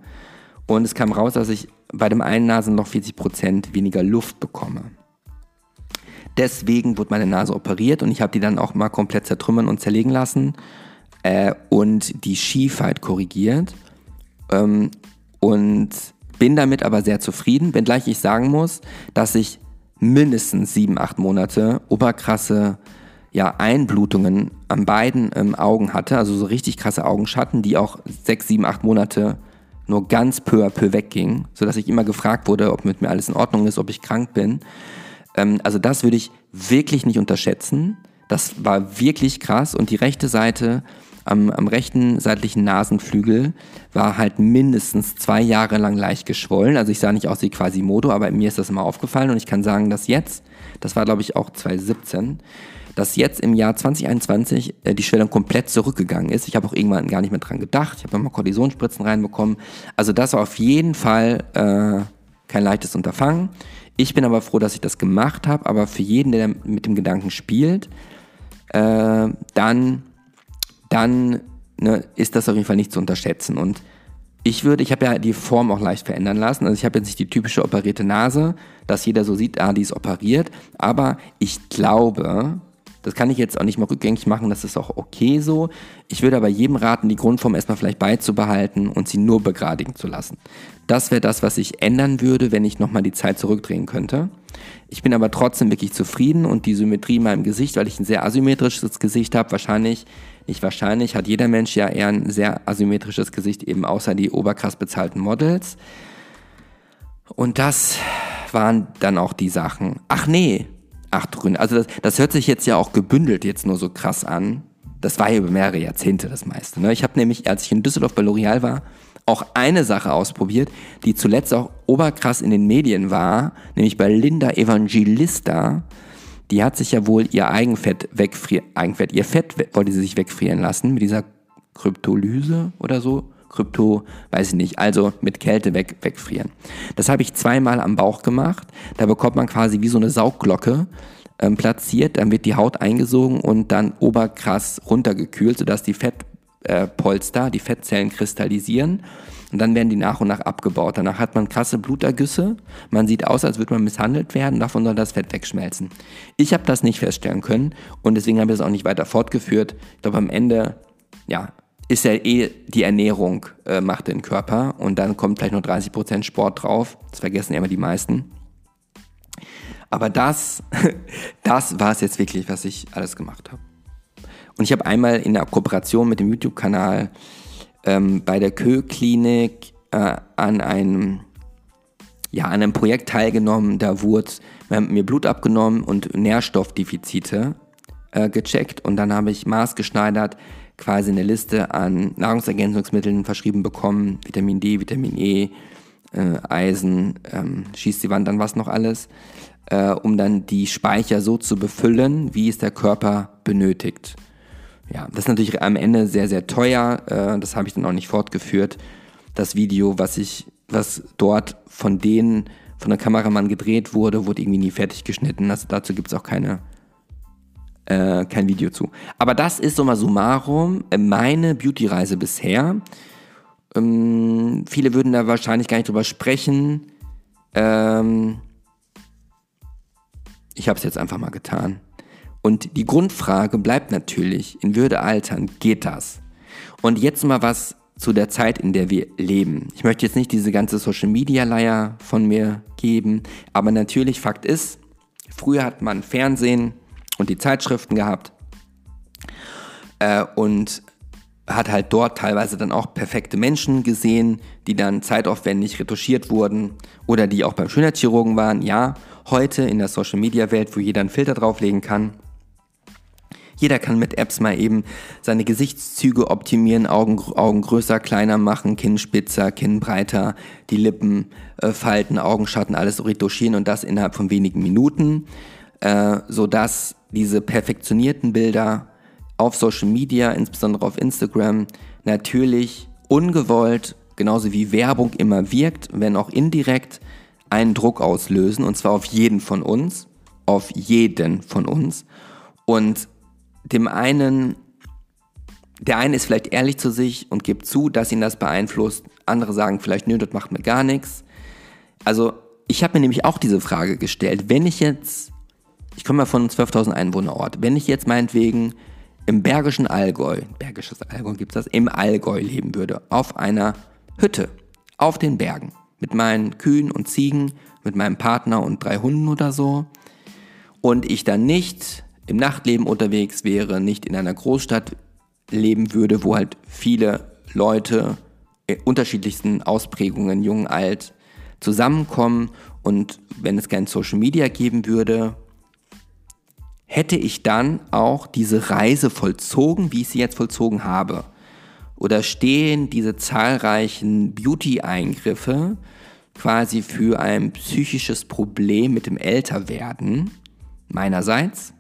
Und es kam raus, dass ich bei dem einen Nasenloch 40% weniger Luft bekomme. Deswegen wurde meine Nase operiert und ich habe die dann auch mal komplett zertrümmern und zerlegen lassen äh, und die Schiefheit korrigiert. Ähm, und bin damit aber sehr zufrieden, wenngleich ich sagen muss, dass ich mindestens sieben, acht Monate oberkrasse ja, Einblutungen an beiden ähm, Augen hatte, also so richtig krasse Augenschatten, die auch sechs, sieben, acht Monate nur ganz peu à peu weggingen, sodass ich immer gefragt wurde, ob mit mir alles in Ordnung ist, ob ich krank bin. Ähm, also das würde ich wirklich nicht unterschätzen. Das war wirklich krass und die rechte Seite am, am rechten seitlichen Nasenflügel war halt mindestens zwei Jahre lang leicht geschwollen. Also ich sah nicht aus wie Quasimodo, aber mir ist das immer aufgefallen und ich kann sagen, dass jetzt, das war glaube ich auch 2017, dass jetzt im Jahr 2021 äh, die Schwellung komplett zurückgegangen ist. Ich habe auch irgendwann gar nicht mehr dran gedacht. Ich habe nochmal Kortisonspritzen reinbekommen. Also das war auf jeden Fall äh, kein leichtes Unterfangen. Ich bin aber froh, dass ich das gemacht habe. Aber für jeden, der mit dem Gedanken spielt, äh, dann dann ne, ist das auf jeden Fall nicht zu unterschätzen. Und ich würde, ich habe ja die Form auch leicht verändern lassen. Also ich habe jetzt nicht die typische operierte Nase, dass jeder so sieht, ah, die ist operiert. Aber ich glaube, das kann ich jetzt auch nicht mal rückgängig machen, das ist auch okay so. Ich würde aber jedem raten, die Grundform erstmal vielleicht beizubehalten und sie nur begradigen zu lassen. Das wäre das, was ich ändern würde, wenn ich nochmal die Zeit zurückdrehen könnte. Ich bin aber trotzdem wirklich zufrieden und die Symmetrie in meinem Gesicht, weil ich ein sehr asymmetrisches Gesicht habe, wahrscheinlich nicht wahrscheinlich, hat jeder Mensch ja eher ein sehr asymmetrisches Gesicht, eben außer die oberkrass bezahlten Models. Und das waren dann auch die Sachen. Ach nee, ach Gründe. Also das, das hört sich jetzt ja auch gebündelt jetzt nur so krass an. Das war ja über mehrere Jahrzehnte das meiste. Ne? Ich habe nämlich, als ich in Düsseldorf bei L'Oreal war, auch eine Sache ausprobiert, die zuletzt auch oberkrass in den Medien war, nämlich bei Linda Evangelista die hat sich ja wohl ihr Eigenfett wegfrieren, Eigenfett, ihr Fett wollte sie sich wegfrieren lassen mit dieser Kryptolyse oder so. Krypto, weiß ich nicht, also mit Kälte weg, wegfrieren. Das habe ich zweimal am Bauch gemacht. Da bekommt man quasi wie so eine Saugglocke ähm, platziert, dann wird die Haut eingesogen und dann oberkrass runtergekühlt, sodass die Fettpolster, äh, die Fettzellen kristallisieren und dann werden die nach und nach abgebaut. Danach hat man krasse Blutergüsse. Man sieht aus, als würde man misshandelt werden. Davon soll das Fett wegschmelzen. Ich habe das nicht feststellen können und deswegen habe ich das auch nicht weiter fortgeführt. Ich glaube, am Ende, ja, ist ja eh die Ernährung äh, macht den Körper und dann kommt vielleicht noch 30% Sport drauf. Das vergessen ja immer die meisten. Aber das, das war es jetzt wirklich, was ich alles gemacht habe. Und ich habe einmal in der Kooperation mit dem YouTube-Kanal ähm, bei der Kö-Klinik äh, an einem ja, an einem Projekt teilgenommen, da wurde mir Blut abgenommen und Nährstoffdefizite äh, gecheckt. Und dann habe ich maßgeschneidert quasi eine Liste an Nahrungsergänzungsmitteln verschrieben bekommen, Vitamin D, Vitamin E, äh, Eisen, ähm, schießt die Wand an was noch alles, äh, um dann die Speicher so zu befüllen, wie es der Körper benötigt. Ja, das ist natürlich am Ende sehr, sehr teuer. Äh, das habe ich dann auch nicht fortgeführt. Das Video, was ich, was dort von denen, von der Kameramann gedreht wurde, wurde irgendwie nie fertig geschnitten. Also dazu gibt es auch keine, äh, kein Video zu. Aber das ist summa summarum meine Beauty-Reise bisher. Ähm, viele würden da wahrscheinlich gar nicht drüber sprechen. Ähm, ich habe es jetzt einfach mal getan. Und die Grundfrage bleibt natürlich, in Würde altern, geht das? Und jetzt mal was zu der Zeit, in der wir leben. Ich möchte jetzt nicht diese ganze Social-Media-Leier von mir geben, aber natürlich, Fakt ist, früher hat man Fernsehen und die Zeitschriften gehabt äh, und hat halt dort teilweise dann auch perfekte Menschen gesehen, die dann zeitaufwendig retuschiert wurden oder die auch beim Schönheitschirurgen waren. Ja, heute in der Social-Media-Welt, wo jeder einen Filter drauflegen kann. Jeder kann mit Apps mal eben seine Gesichtszüge optimieren, Augen, Augen größer, kleiner machen, Kinn spitzer, Kinn breiter, die Lippen äh, falten, Augenschatten, alles retuschieren und das innerhalb von wenigen Minuten, äh, sodass diese perfektionierten Bilder auf Social Media, insbesondere auf Instagram, natürlich ungewollt, genauso wie Werbung immer wirkt, wenn auch indirekt, einen Druck auslösen und zwar auf jeden von uns, auf jeden von uns. Und dem einen, der eine ist vielleicht ehrlich zu sich und gibt zu, dass ihn das beeinflusst. Andere sagen vielleicht, nö, das macht mir gar nichts. Also ich habe mir nämlich auch diese Frage gestellt, wenn ich jetzt, ich komme mal von einem 12.000 Einwohnerort, wenn ich jetzt meinetwegen im Bergischen Allgäu, Bergisches Allgäu gibt es das, im Allgäu leben würde, auf einer Hütte, auf den Bergen, mit meinen Kühen und Ziegen, mit meinem Partner und drei Hunden oder so, und ich dann nicht im Nachtleben unterwegs wäre, nicht in einer Großstadt leben würde, wo halt viele Leute unterschiedlichsten Ausprägungen, jung, alt, zusammenkommen und wenn es kein Social Media geben würde, hätte ich dann auch diese Reise vollzogen, wie ich sie jetzt vollzogen habe? Oder stehen diese zahlreichen Beauty-Eingriffe quasi für ein psychisches Problem mit dem Älterwerden meinerseits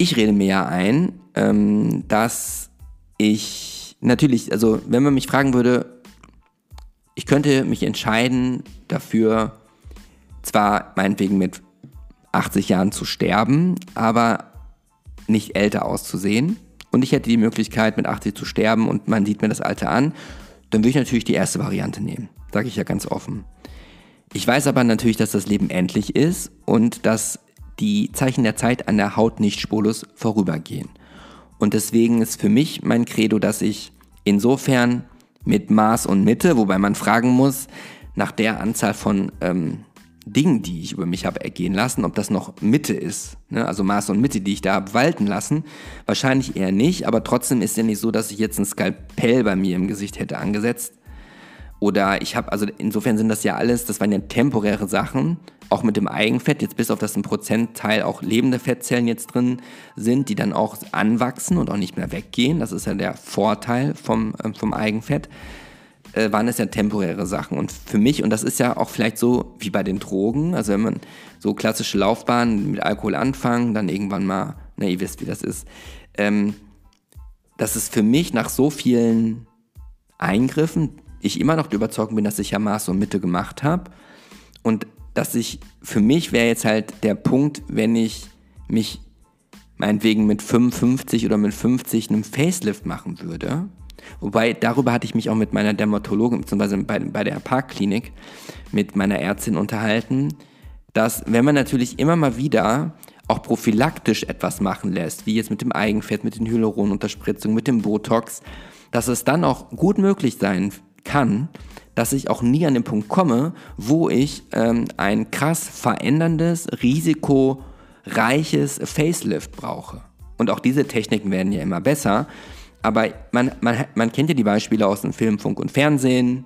ich rede mir ja ein, ähm, dass ich natürlich, also wenn man mich fragen würde, ich könnte mich entscheiden dafür, zwar meinetwegen mit 80 Jahren zu sterben, aber nicht älter auszusehen. Und ich hätte die Möglichkeit, mit 80 zu sterben und man sieht mir das Alter an, dann würde ich natürlich die erste Variante nehmen. Sage ich ja ganz offen. Ich weiß aber natürlich, dass das Leben endlich ist und dass die Zeichen der Zeit an der Haut nicht spurlos vorübergehen. Und deswegen ist für mich mein Credo, dass ich insofern mit Maß und Mitte, wobei man fragen muss, nach der Anzahl von ähm, Dingen, die ich über mich habe ergehen lassen, ob das noch Mitte ist. Ne? Also Maß und Mitte, die ich da habe walten lassen. Wahrscheinlich eher nicht, aber trotzdem ist ja nicht so, dass ich jetzt ein Skalpell bei mir im Gesicht hätte angesetzt. Oder ich habe, also insofern sind das ja alles, das waren ja temporäre Sachen, auch mit dem Eigenfett, jetzt bis auf das ein Prozentteil auch lebende Fettzellen jetzt drin sind, die dann auch anwachsen und auch nicht mehr weggehen. Das ist ja der Vorteil vom, äh, vom Eigenfett. Äh, waren es ja temporäre Sachen. Und für mich, und das ist ja auch vielleicht so wie bei den Drogen, also wenn man so klassische Laufbahnen mit Alkohol anfangen, dann irgendwann mal, na, ihr wisst, wie das ist, ähm, dass es für mich nach so vielen Eingriffen, ich immer noch der Überzeugung bin, dass ich ja Maß und Mitte gemacht habe und dass ich, für mich wäre jetzt halt der Punkt, wenn ich mich meinetwegen mit 55 oder mit 50 einen Facelift machen würde. Wobei, darüber hatte ich mich auch mit meiner Dermatologin, beziehungsweise bei, bei der Parkklinik, mit meiner Ärztin unterhalten, dass wenn man natürlich immer mal wieder auch prophylaktisch etwas machen lässt, wie jetzt mit dem Eigenfett, mit den Hyaluronunterspritzungen, mit dem Botox, dass es dann auch gut möglich sein kann, dass ich auch nie an den Punkt komme, wo ich ähm, ein krass veränderndes, risikoreiches Facelift brauche. Und auch diese Techniken werden ja immer besser. Aber man, man, man kennt ja die Beispiele aus dem Film, Funk und Fernsehen,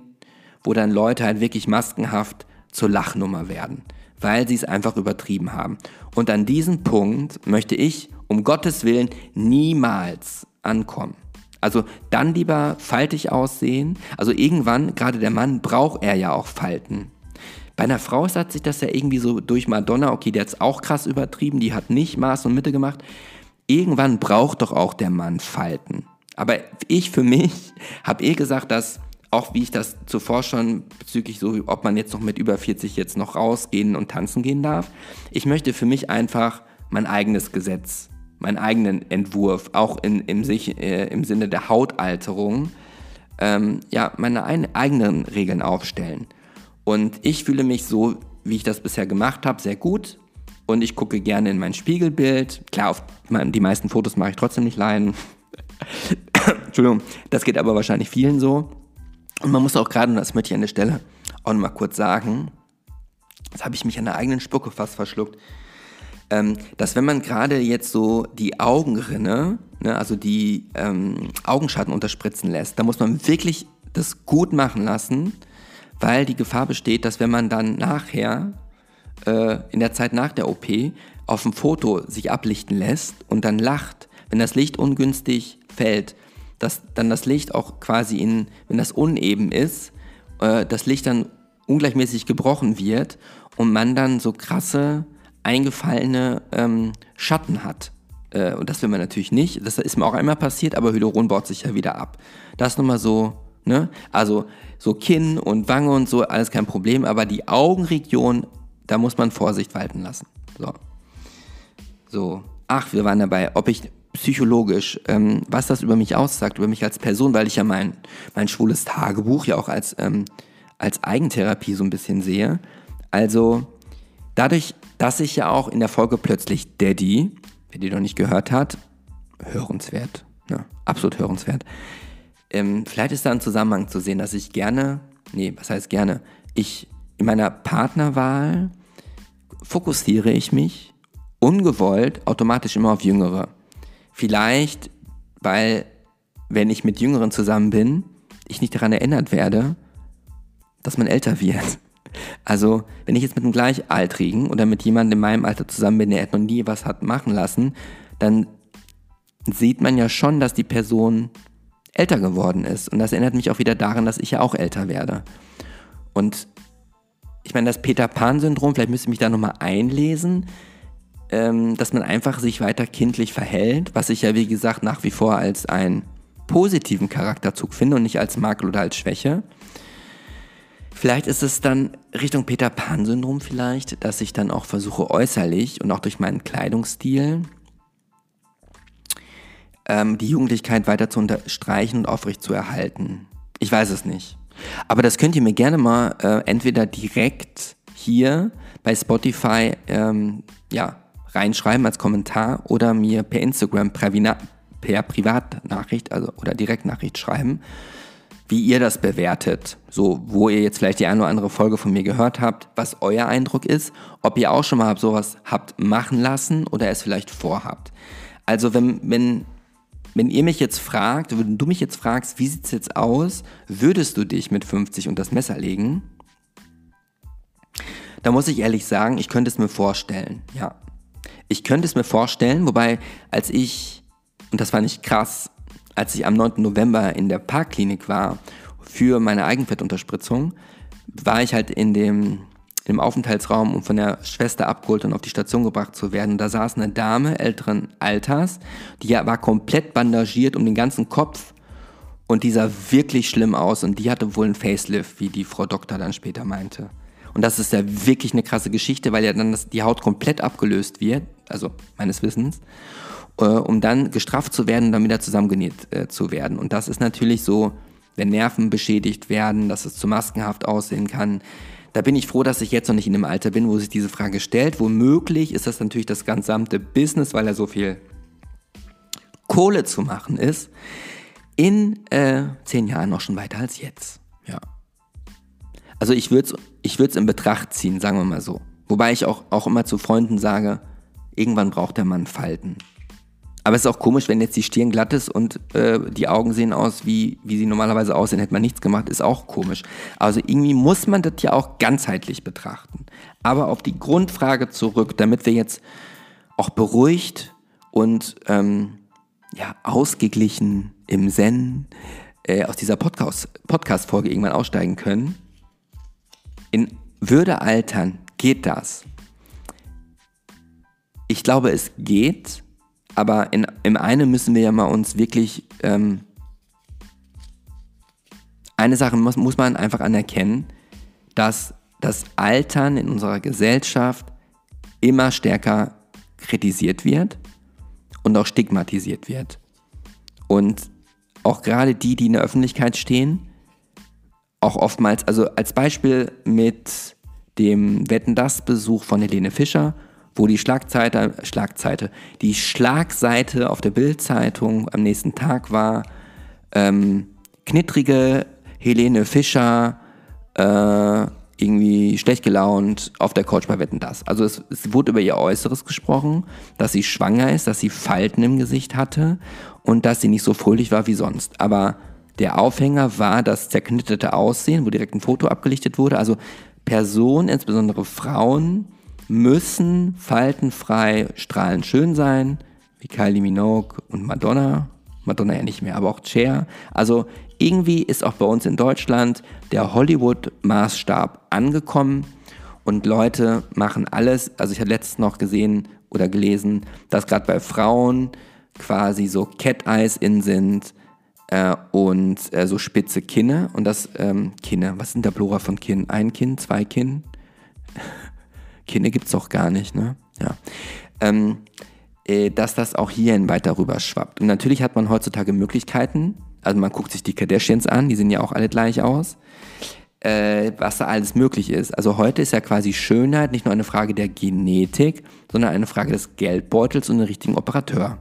wo dann Leute halt wirklich maskenhaft zur Lachnummer werden, weil sie es einfach übertrieben haben. Und an diesem Punkt möchte ich um Gottes Willen niemals ankommen. Also dann lieber faltig aussehen. Also irgendwann, gerade der Mann, braucht er ja auch Falten. Bei einer Frau hat sich das ja irgendwie so durch Madonna, okay, die hat es auch krass übertrieben, die hat nicht Maß und Mitte gemacht. Irgendwann braucht doch auch der Mann Falten. Aber ich für mich habe eh gesagt, dass auch wie ich das zuvor schon bezüglich so, ob man jetzt noch mit über 40 jetzt noch rausgehen und tanzen gehen darf, ich möchte für mich einfach mein eigenes Gesetz meinen eigenen Entwurf, auch in, im, äh, im Sinne der Hautalterung, ähm, ja, meine ein, eigenen Regeln aufstellen. Und ich fühle mich so, wie ich das bisher gemacht habe, sehr gut. Und ich gucke gerne in mein Spiegelbild. Klar, auf mein, die meisten Fotos mache ich trotzdem nicht leiden. Entschuldigung, das geht aber wahrscheinlich vielen so. Und man muss auch gerade, und das möchte ich an der Stelle auch nochmal kurz sagen, das habe ich mich an der eigenen Spucke fast verschluckt ähm, dass wenn man gerade jetzt so die Augenrinne, ne, also die ähm, Augenschatten unterspritzen lässt, da muss man wirklich das gut machen lassen, weil die Gefahr besteht, dass wenn man dann nachher äh, in der Zeit nach der OP auf dem Foto sich ablichten lässt und dann lacht, wenn das Licht ungünstig fällt, dass dann das Licht auch quasi in, wenn das uneben ist, äh, das Licht dann ungleichmäßig gebrochen wird und man dann so krasse, eingefallene ähm, Schatten hat. Äh, und das will man natürlich nicht. Das ist mir auch einmal passiert, aber Hyaluron baut sich ja wieder ab. Das nochmal so, ne? Also so Kinn und Wange und so, alles kein Problem, aber die Augenregion, da muss man Vorsicht walten lassen. So. So. Ach, wir waren dabei, ob ich psychologisch, ähm, was das über mich aussagt, über mich als Person, weil ich ja mein, mein schwules Tagebuch ja auch als, ähm, als Eigentherapie so ein bisschen sehe. Also dadurch, dass ich ja auch in der Folge plötzlich Daddy, wer die noch nicht gehört hat, hörenswert, ne? absolut hörenswert. Ähm, vielleicht ist da ein Zusammenhang zu sehen, dass ich gerne, nee, was heißt gerne, ich in meiner Partnerwahl fokussiere ich mich ungewollt automatisch immer auf Jüngere. Vielleicht, weil, wenn ich mit Jüngeren zusammen bin, ich nicht daran erinnert werde, dass man älter wird. Also, wenn ich jetzt mit einem Gleichaltrigen oder mit jemandem in meinem Alter zusammen bin, der noch nie was hat machen lassen, dann sieht man ja schon, dass die Person älter geworden ist. Und das erinnert mich auch wieder daran, dass ich ja auch älter werde. Und ich meine, das Peter Pan-Syndrom, vielleicht müsste ich mich da nochmal einlesen ähm, dass man einfach sich weiter kindlich verhält, was ich ja wie gesagt nach wie vor als einen positiven Charakterzug finde und nicht als Makel oder als Schwäche. Vielleicht ist es dann Richtung Peter Pan-Syndrom vielleicht, dass ich dann auch versuche äußerlich und auch durch meinen Kleidungsstil ähm, die Jugendlichkeit weiter zu unterstreichen und aufrecht zu erhalten. Ich weiß es nicht. Aber das könnt ihr mir gerne mal äh, entweder direkt hier bei Spotify ähm, ja, reinschreiben als Kommentar oder mir per Instagram per, per Privatnachricht also, oder Direktnachricht schreiben, wie ihr das bewertet. So, wo ihr jetzt vielleicht die eine oder andere Folge von mir gehört habt, was euer Eindruck ist, ob ihr auch schon mal sowas habt machen lassen oder es vielleicht vorhabt. Also wenn, wenn, wenn ihr mich jetzt fragt, wenn du mich jetzt fragst, wie sieht es jetzt aus, würdest du dich mit 50 und das Messer legen? Da muss ich ehrlich sagen, ich könnte es mir vorstellen, ja. Ich könnte es mir vorstellen, wobei als ich, und das war nicht krass, als ich am 9. November in der Parkklinik war für meine Eigenfettunterspritzung, war ich halt in dem, im Aufenthaltsraum, um von der Schwester abgeholt und auf die Station gebracht zu werden. Da saß eine Dame älteren Alters, die war komplett bandagiert um den ganzen Kopf und die sah wirklich schlimm aus und die hatte wohl ein Facelift, wie die Frau Doktor dann später meinte. Und das ist ja wirklich eine krasse Geschichte, weil ja dann das, die Haut komplett abgelöst wird, also meines Wissens, äh, um dann gestraft zu werden und dann wieder zusammengenäht äh, zu werden. Und das ist natürlich so, wenn Nerven beschädigt werden, dass es zu maskenhaft aussehen kann. Da bin ich froh, dass ich jetzt noch nicht in dem Alter bin, wo sich diese Frage stellt. Womöglich ist das natürlich das gesamte Business, weil er so viel Kohle zu machen ist, in äh, zehn Jahren noch schon weiter als jetzt. Ja. Also ich würde es ich in Betracht ziehen, sagen wir mal so. Wobei ich auch, auch immer zu Freunden sage, irgendwann braucht der Mann Falten. Aber es ist auch komisch, wenn jetzt die Stirn glatt ist und äh, die Augen sehen aus, wie, wie sie normalerweise aussehen. Hätte man nichts gemacht, ist auch komisch. Also irgendwie muss man das ja auch ganzheitlich betrachten. Aber auf die Grundfrage zurück, damit wir jetzt auch beruhigt und ähm, ja, ausgeglichen im Zen äh, aus dieser Podcast-Folge Podcast irgendwann aussteigen können. In Würde altern geht das. Ich glaube, es geht, aber in, im einen müssen wir ja mal uns wirklich, ähm, eine Sache muss, muss man einfach anerkennen, dass das Altern in unserer Gesellschaft immer stärker kritisiert wird und auch stigmatisiert wird. Und auch gerade die, die in der Öffentlichkeit stehen, auch oftmals, also als Beispiel mit dem Wetten das Besuch von Helene Fischer, wo die Schlagzeite, Schlagzeite, die Schlagseite auf der Bildzeitung am nächsten Tag war, ähm, knittrige Helene Fischer, äh, irgendwie schlecht gelaunt auf der Couch bei Wetten das. Also es, es, wurde über ihr Äußeres gesprochen, dass sie schwanger ist, dass sie Falten im Gesicht hatte und dass sie nicht so fröhlich war wie sonst. Aber der Aufhänger war das zerknitterte Aussehen, wo direkt ein Foto abgelichtet wurde. Also Personen, insbesondere Frauen, müssen faltenfrei strahlend schön sein, wie Kylie Minogue und Madonna. Madonna ja nicht mehr, aber auch Cher. Also irgendwie ist auch bei uns in Deutschland der Hollywood-Maßstab angekommen und Leute machen alles. Also ich hatte letztens noch gesehen oder gelesen, dass gerade bei Frauen quasi so Cat-Eyes in sind äh, und äh, so spitze Kinne. Und das, ähm, Kinne, was sind der Plural von Kinn? Ein Kinn, zwei Kinn? Kinne gibt es doch gar nicht, ne? Ja. Ähm, äh, dass das auch hierhin weiter rüber schwappt. Und natürlich hat man heutzutage Möglichkeiten. Also man guckt sich die Kardashians an, die sehen ja auch alle gleich aus. Äh, was da alles möglich ist. Also heute ist ja quasi Schönheit nicht nur eine Frage der Genetik, sondern eine Frage des Geldbeutels und einem richtigen Operateur.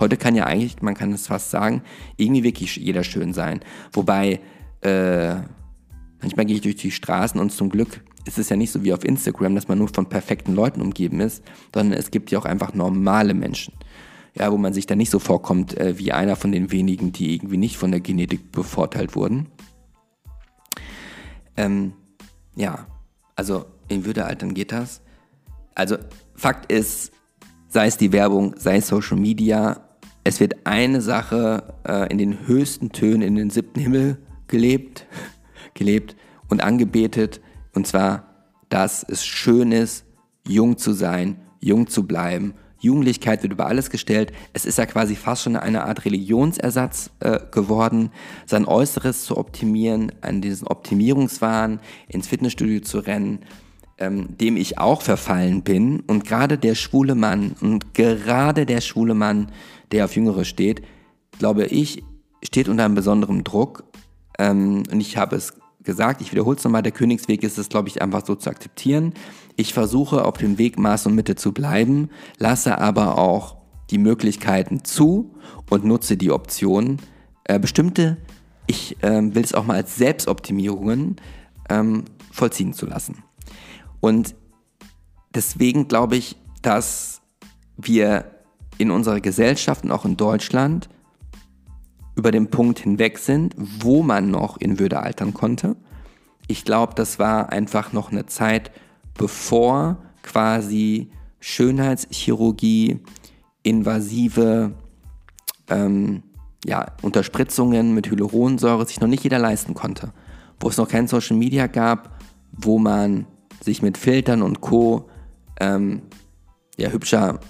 Heute kann ja eigentlich, man kann es fast sagen, irgendwie wirklich jeder schön sein. Wobei, äh, manchmal gehe ich durch die Straßen und zum Glück ist es ja nicht so wie auf Instagram, dass man nur von perfekten Leuten umgeben ist, sondern es gibt ja auch einfach normale Menschen. Ja, wo man sich da nicht so vorkommt äh, wie einer von den wenigen, die irgendwie nicht von der Genetik bevorteilt wurden. Ähm, ja, also in Würdealtern geht das. Also Fakt ist, sei es die Werbung, sei es Social Media, es wird eine Sache äh, in den höchsten Tönen in den siebten Himmel gelebt, gelebt und angebetet, und zwar, dass es schön ist, jung zu sein, jung zu bleiben. Jugendlichkeit wird über alles gestellt. Es ist ja quasi fast schon eine Art Religionsersatz äh, geworden, sein Äußeres zu optimieren, an diesen Optimierungswahn, ins Fitnessstudio zu rennen, ähm, dem ich auch verfallen bin. Und gerade der schwule Mann und gerade der schwule Mann, der auf Jüngere steht, glaube ich, steht unter einem besonderen Druck. Ähm, und ich habe es gesagt, ich wiederhole es nochmal, der Königsweg ist es, glaube ich, einfach so zu akzeptieren. Ich versuche auf dem Weg Maß und Mitte zu bleiben, lasse aber auch die Möglichkeiten zu und nutze die Optionen. Äh, bestimmte, ich äh, will es auch mal als Selbstoptimierungen ähm, vollziehen zu lassen. Und deswegen glaube ich, dass wir in unserer Gesellschaft und auch in Deutschland über den Punkt hinweg sind, wo man noch in Würde altern konnte. Ich glaube, das war einfach noch eine Zeit, bevor quasi Schönheitschirurgie, invasive ähm, ja, Unterspritzungen mit Hyaluronsäure sich noch nicht jeder leisten konnte. Wo es noch kein Social Media gab, wo man sich mit Filtern und Co. Ähm, ja, hübscher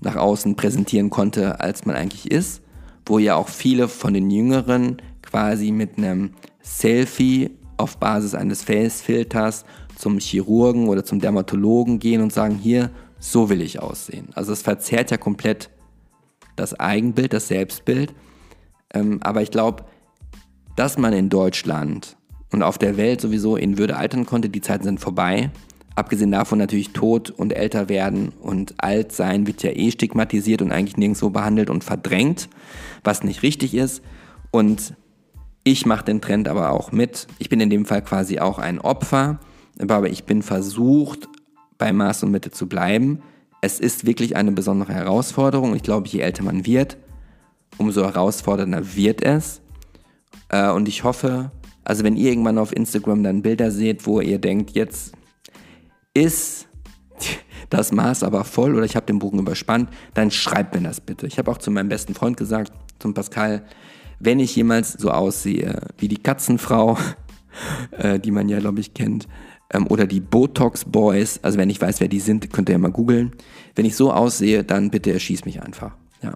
nach außen präsentieren konnte, als man eigentlich ist, wo ja auch viele von den Jüngeren quasi mit einem Selfie auf Basis eines Face-Filters zum Chirurgen oder zum Dermatologen gehen und sagen, hier, so will ich aussehen. Also es verzerrt ja komplett das Eigenbild, das Selbstbild. Ähm, aber ich glaube, dass man in Deutschland und auf der Welt sowieso in Würde altern konnte. Die Zeiten sind vorbei. Abgesehen davon natürlich tot und älter werden und alt sein wird ja eh stigmatisiert und eigentlich nirgendwo behandelt und verdrängt, was nicht richtig ist. Und ich mache den Trend aber auch mit. Ich bin in dem Fall quasi auch ein Opfer, aber ich bin versucht, bei Maß und Mitte zu bleiben. Es ist wirklich eine besondere Herausforderung. Ich glaube, je älter man wird, umso herausfordernder wird es. Äh, und ich hoffe, also wenn ihr irgendwann auf Instagram dann Bilder seht, wo ihr denkt, jetzt ist das Maß aber voll oder ich habe den Bogen überspannt, dann schreibt mir das bitte. Ich habe auch zu meinem besten Freund gesagt, zum Pascal, wenn ich jemals so aussehe wie die Katzenfrau, äh, die man ja, glaube ich, kennt, ähm, oder die Botox Boys, also wenn ich weiß, wer die sind, könnt ihr ja mal googeln. Wenn ich so aussehe, dann bitte erschieß mich einfach. Ja.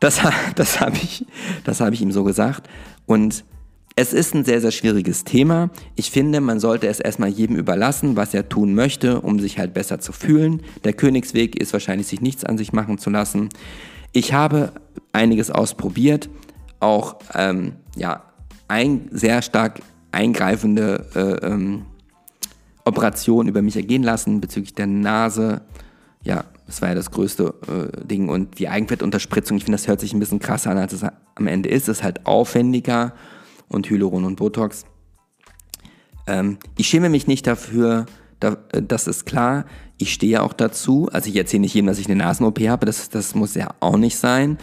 Das, das habe ich, hab ich ihm so gesagt. Und es ist ein sehr, sehr schwieriges Thema. Ich finde, man sollte es erstmal jedem überlassen, was er tun möchte, um sich halt besser zu fühlen. Der Königsweg ist wahrscheinlich, sich nichts an sich machen zu lassen. Ich habe einiges ausprobiert, auch ähm, ja, ein, sehr stark eingreifende äh, ähm, Operationen über mich ergehen lassen bezüglich der Nase. Ja, das war ja das größte äh, Ding. Und die Eigenfettunterspritzung, ich finde, das hört sich ein bisschen krasser an, als es am Ende ist. Es ist halt aufwendiger und Hyaluron und Botox. Ähm, ich schäme mich nicht dafür, da, äh, das ist klar. Ich stehe auch dazu. Also ich erzähle nicht jedem, dass ich eine Nasen-OP habe, das, das muss ja auch nicht sein.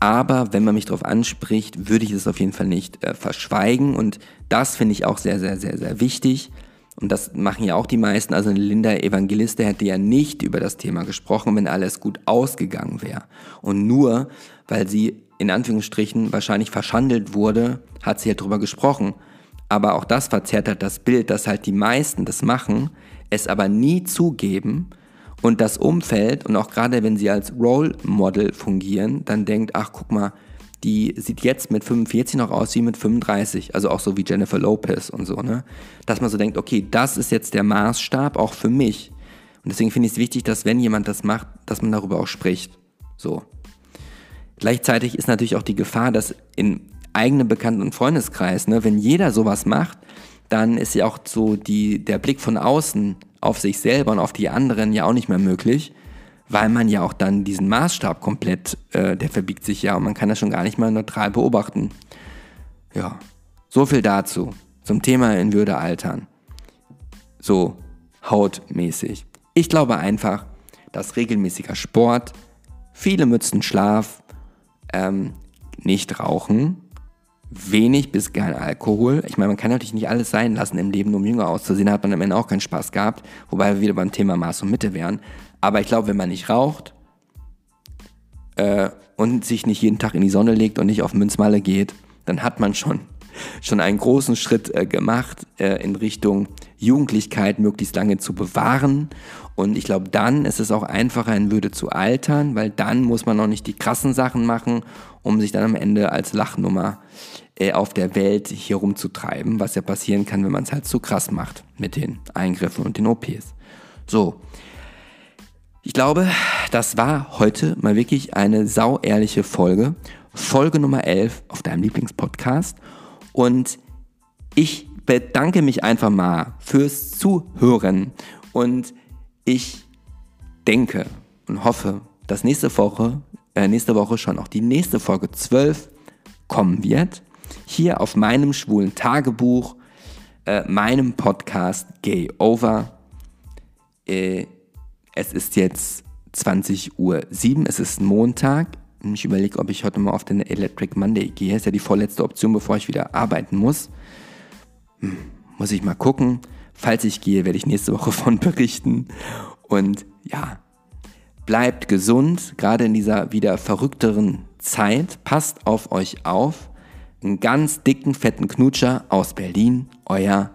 Aber wenn man mich darauf anspricht, würde ich es auf jeden Fall nicht äh, verschweigen. Und das finde ich auch sehr, sehr, sehr, sehr wichtig. und das machen ja auch die meisten, also Linda Evangeliste hätte ja nicht über das Thema gesprochen, wenn alles gut ausgegangen wäre. Und nur, weil sie in Anführungsstrichen wahrscheinlich verschandelt wurde, hat sie halt drüber gesprochen. Aber auch das verzerrt halt das Bild, dass halt die meisten das machen, es aber nie zugeben und das Umfeld und auch gerade wenn sie als Role Model fungieren, dann denkt, ach guck mal, die sieht jetzt mit 45 noch aus wie mit 35, also auch so wie Jennifer Lopez und so, ne? Dass man so denkt, okay, das ist jetzt der Maßstab auch für mich. Und deswegen finde ich es wichtig, dass wenn jemand das macht, dass man darüber auch spricht. So. Gleichzeitig ist natürlich auch die Gefahr, dass in eigenen Bekannten- und Freundeskreis, ne, wenn jeder sowas macht, dann ist ja auch so die, der Blick von außen auf sich selber und auf die anderen ja auch nicht mehr möglich weil man ja auch dann diesen Maßstab komplett, äh, der verbiegt sich ja und man kann das schon gar nicht mehr neutral beobachten. Ja, so viel dazu, zum Thema in Würde altern. So hautmäßig. Ich glaube einfach, dass regelmäßiger Sport, viele Mützen Schlaf, ähm, nicht rauchen, wenig bis kein Alkohol. Ich meine, man kann natürlich nicht alles sein lassen im Leben, um jünger auszusehen, hat man am Ende auch keinen Spaß gehabt, wobei wir wieder beim Thema Maß und Mitte wären. Aber ich glaube, wenn man nicht raucht äh, und sich nicht jeden Tag in die Sonne legt und nicht auf Münzmalle geht, dann hat man schon, schon einen großen Schritt äh, gemacht äh, in Richtung Jugendlichkeit möglichst lange zu bewahren. Und ich glaube, dann ist es auch einfacher in Würde zu altern, weil dann muss man noch nicht die krassen Sachen machen, um sich dann am Ende als Lachnummer äh, auf der Welt hier rumzutreiben, was ja passieren kann, wenn man es halt zu krass macht mit den Eingriffen und den OPs. So, ich glaube, das war heute mal wirklich eine sauehrliche Folge. Folge Nummer 11 auf deinem Lieblingspodcast. Und ich bedanke mich einfach mal fürs Zuhören. Und ich denke und hoffe, dass nächste Woche, äh, nächste Woche schon auch die nächste Folge 12 kommen wird. Hier auf meinem schwulen Tagebuch, äh, meinem Podcast Gay Over. Äh, es ist jetzt 20.07 Uhr, es ist Montag. Ich überlege, ob ich heute mal auf den Electric Monday gehe. Ist ja die vorletzte Option, bevor ich wieder arbeiten muss. Hm, muss ich mal gucken. Falls ich gehe, werde ich nächste Woche von berichten. Und ja, bleibt gesund, gerade in dieser wieder verrückteren Zeit. Passt auf euch auf. Einen ganz dicken, fetten Knutscher aus Berlin, euer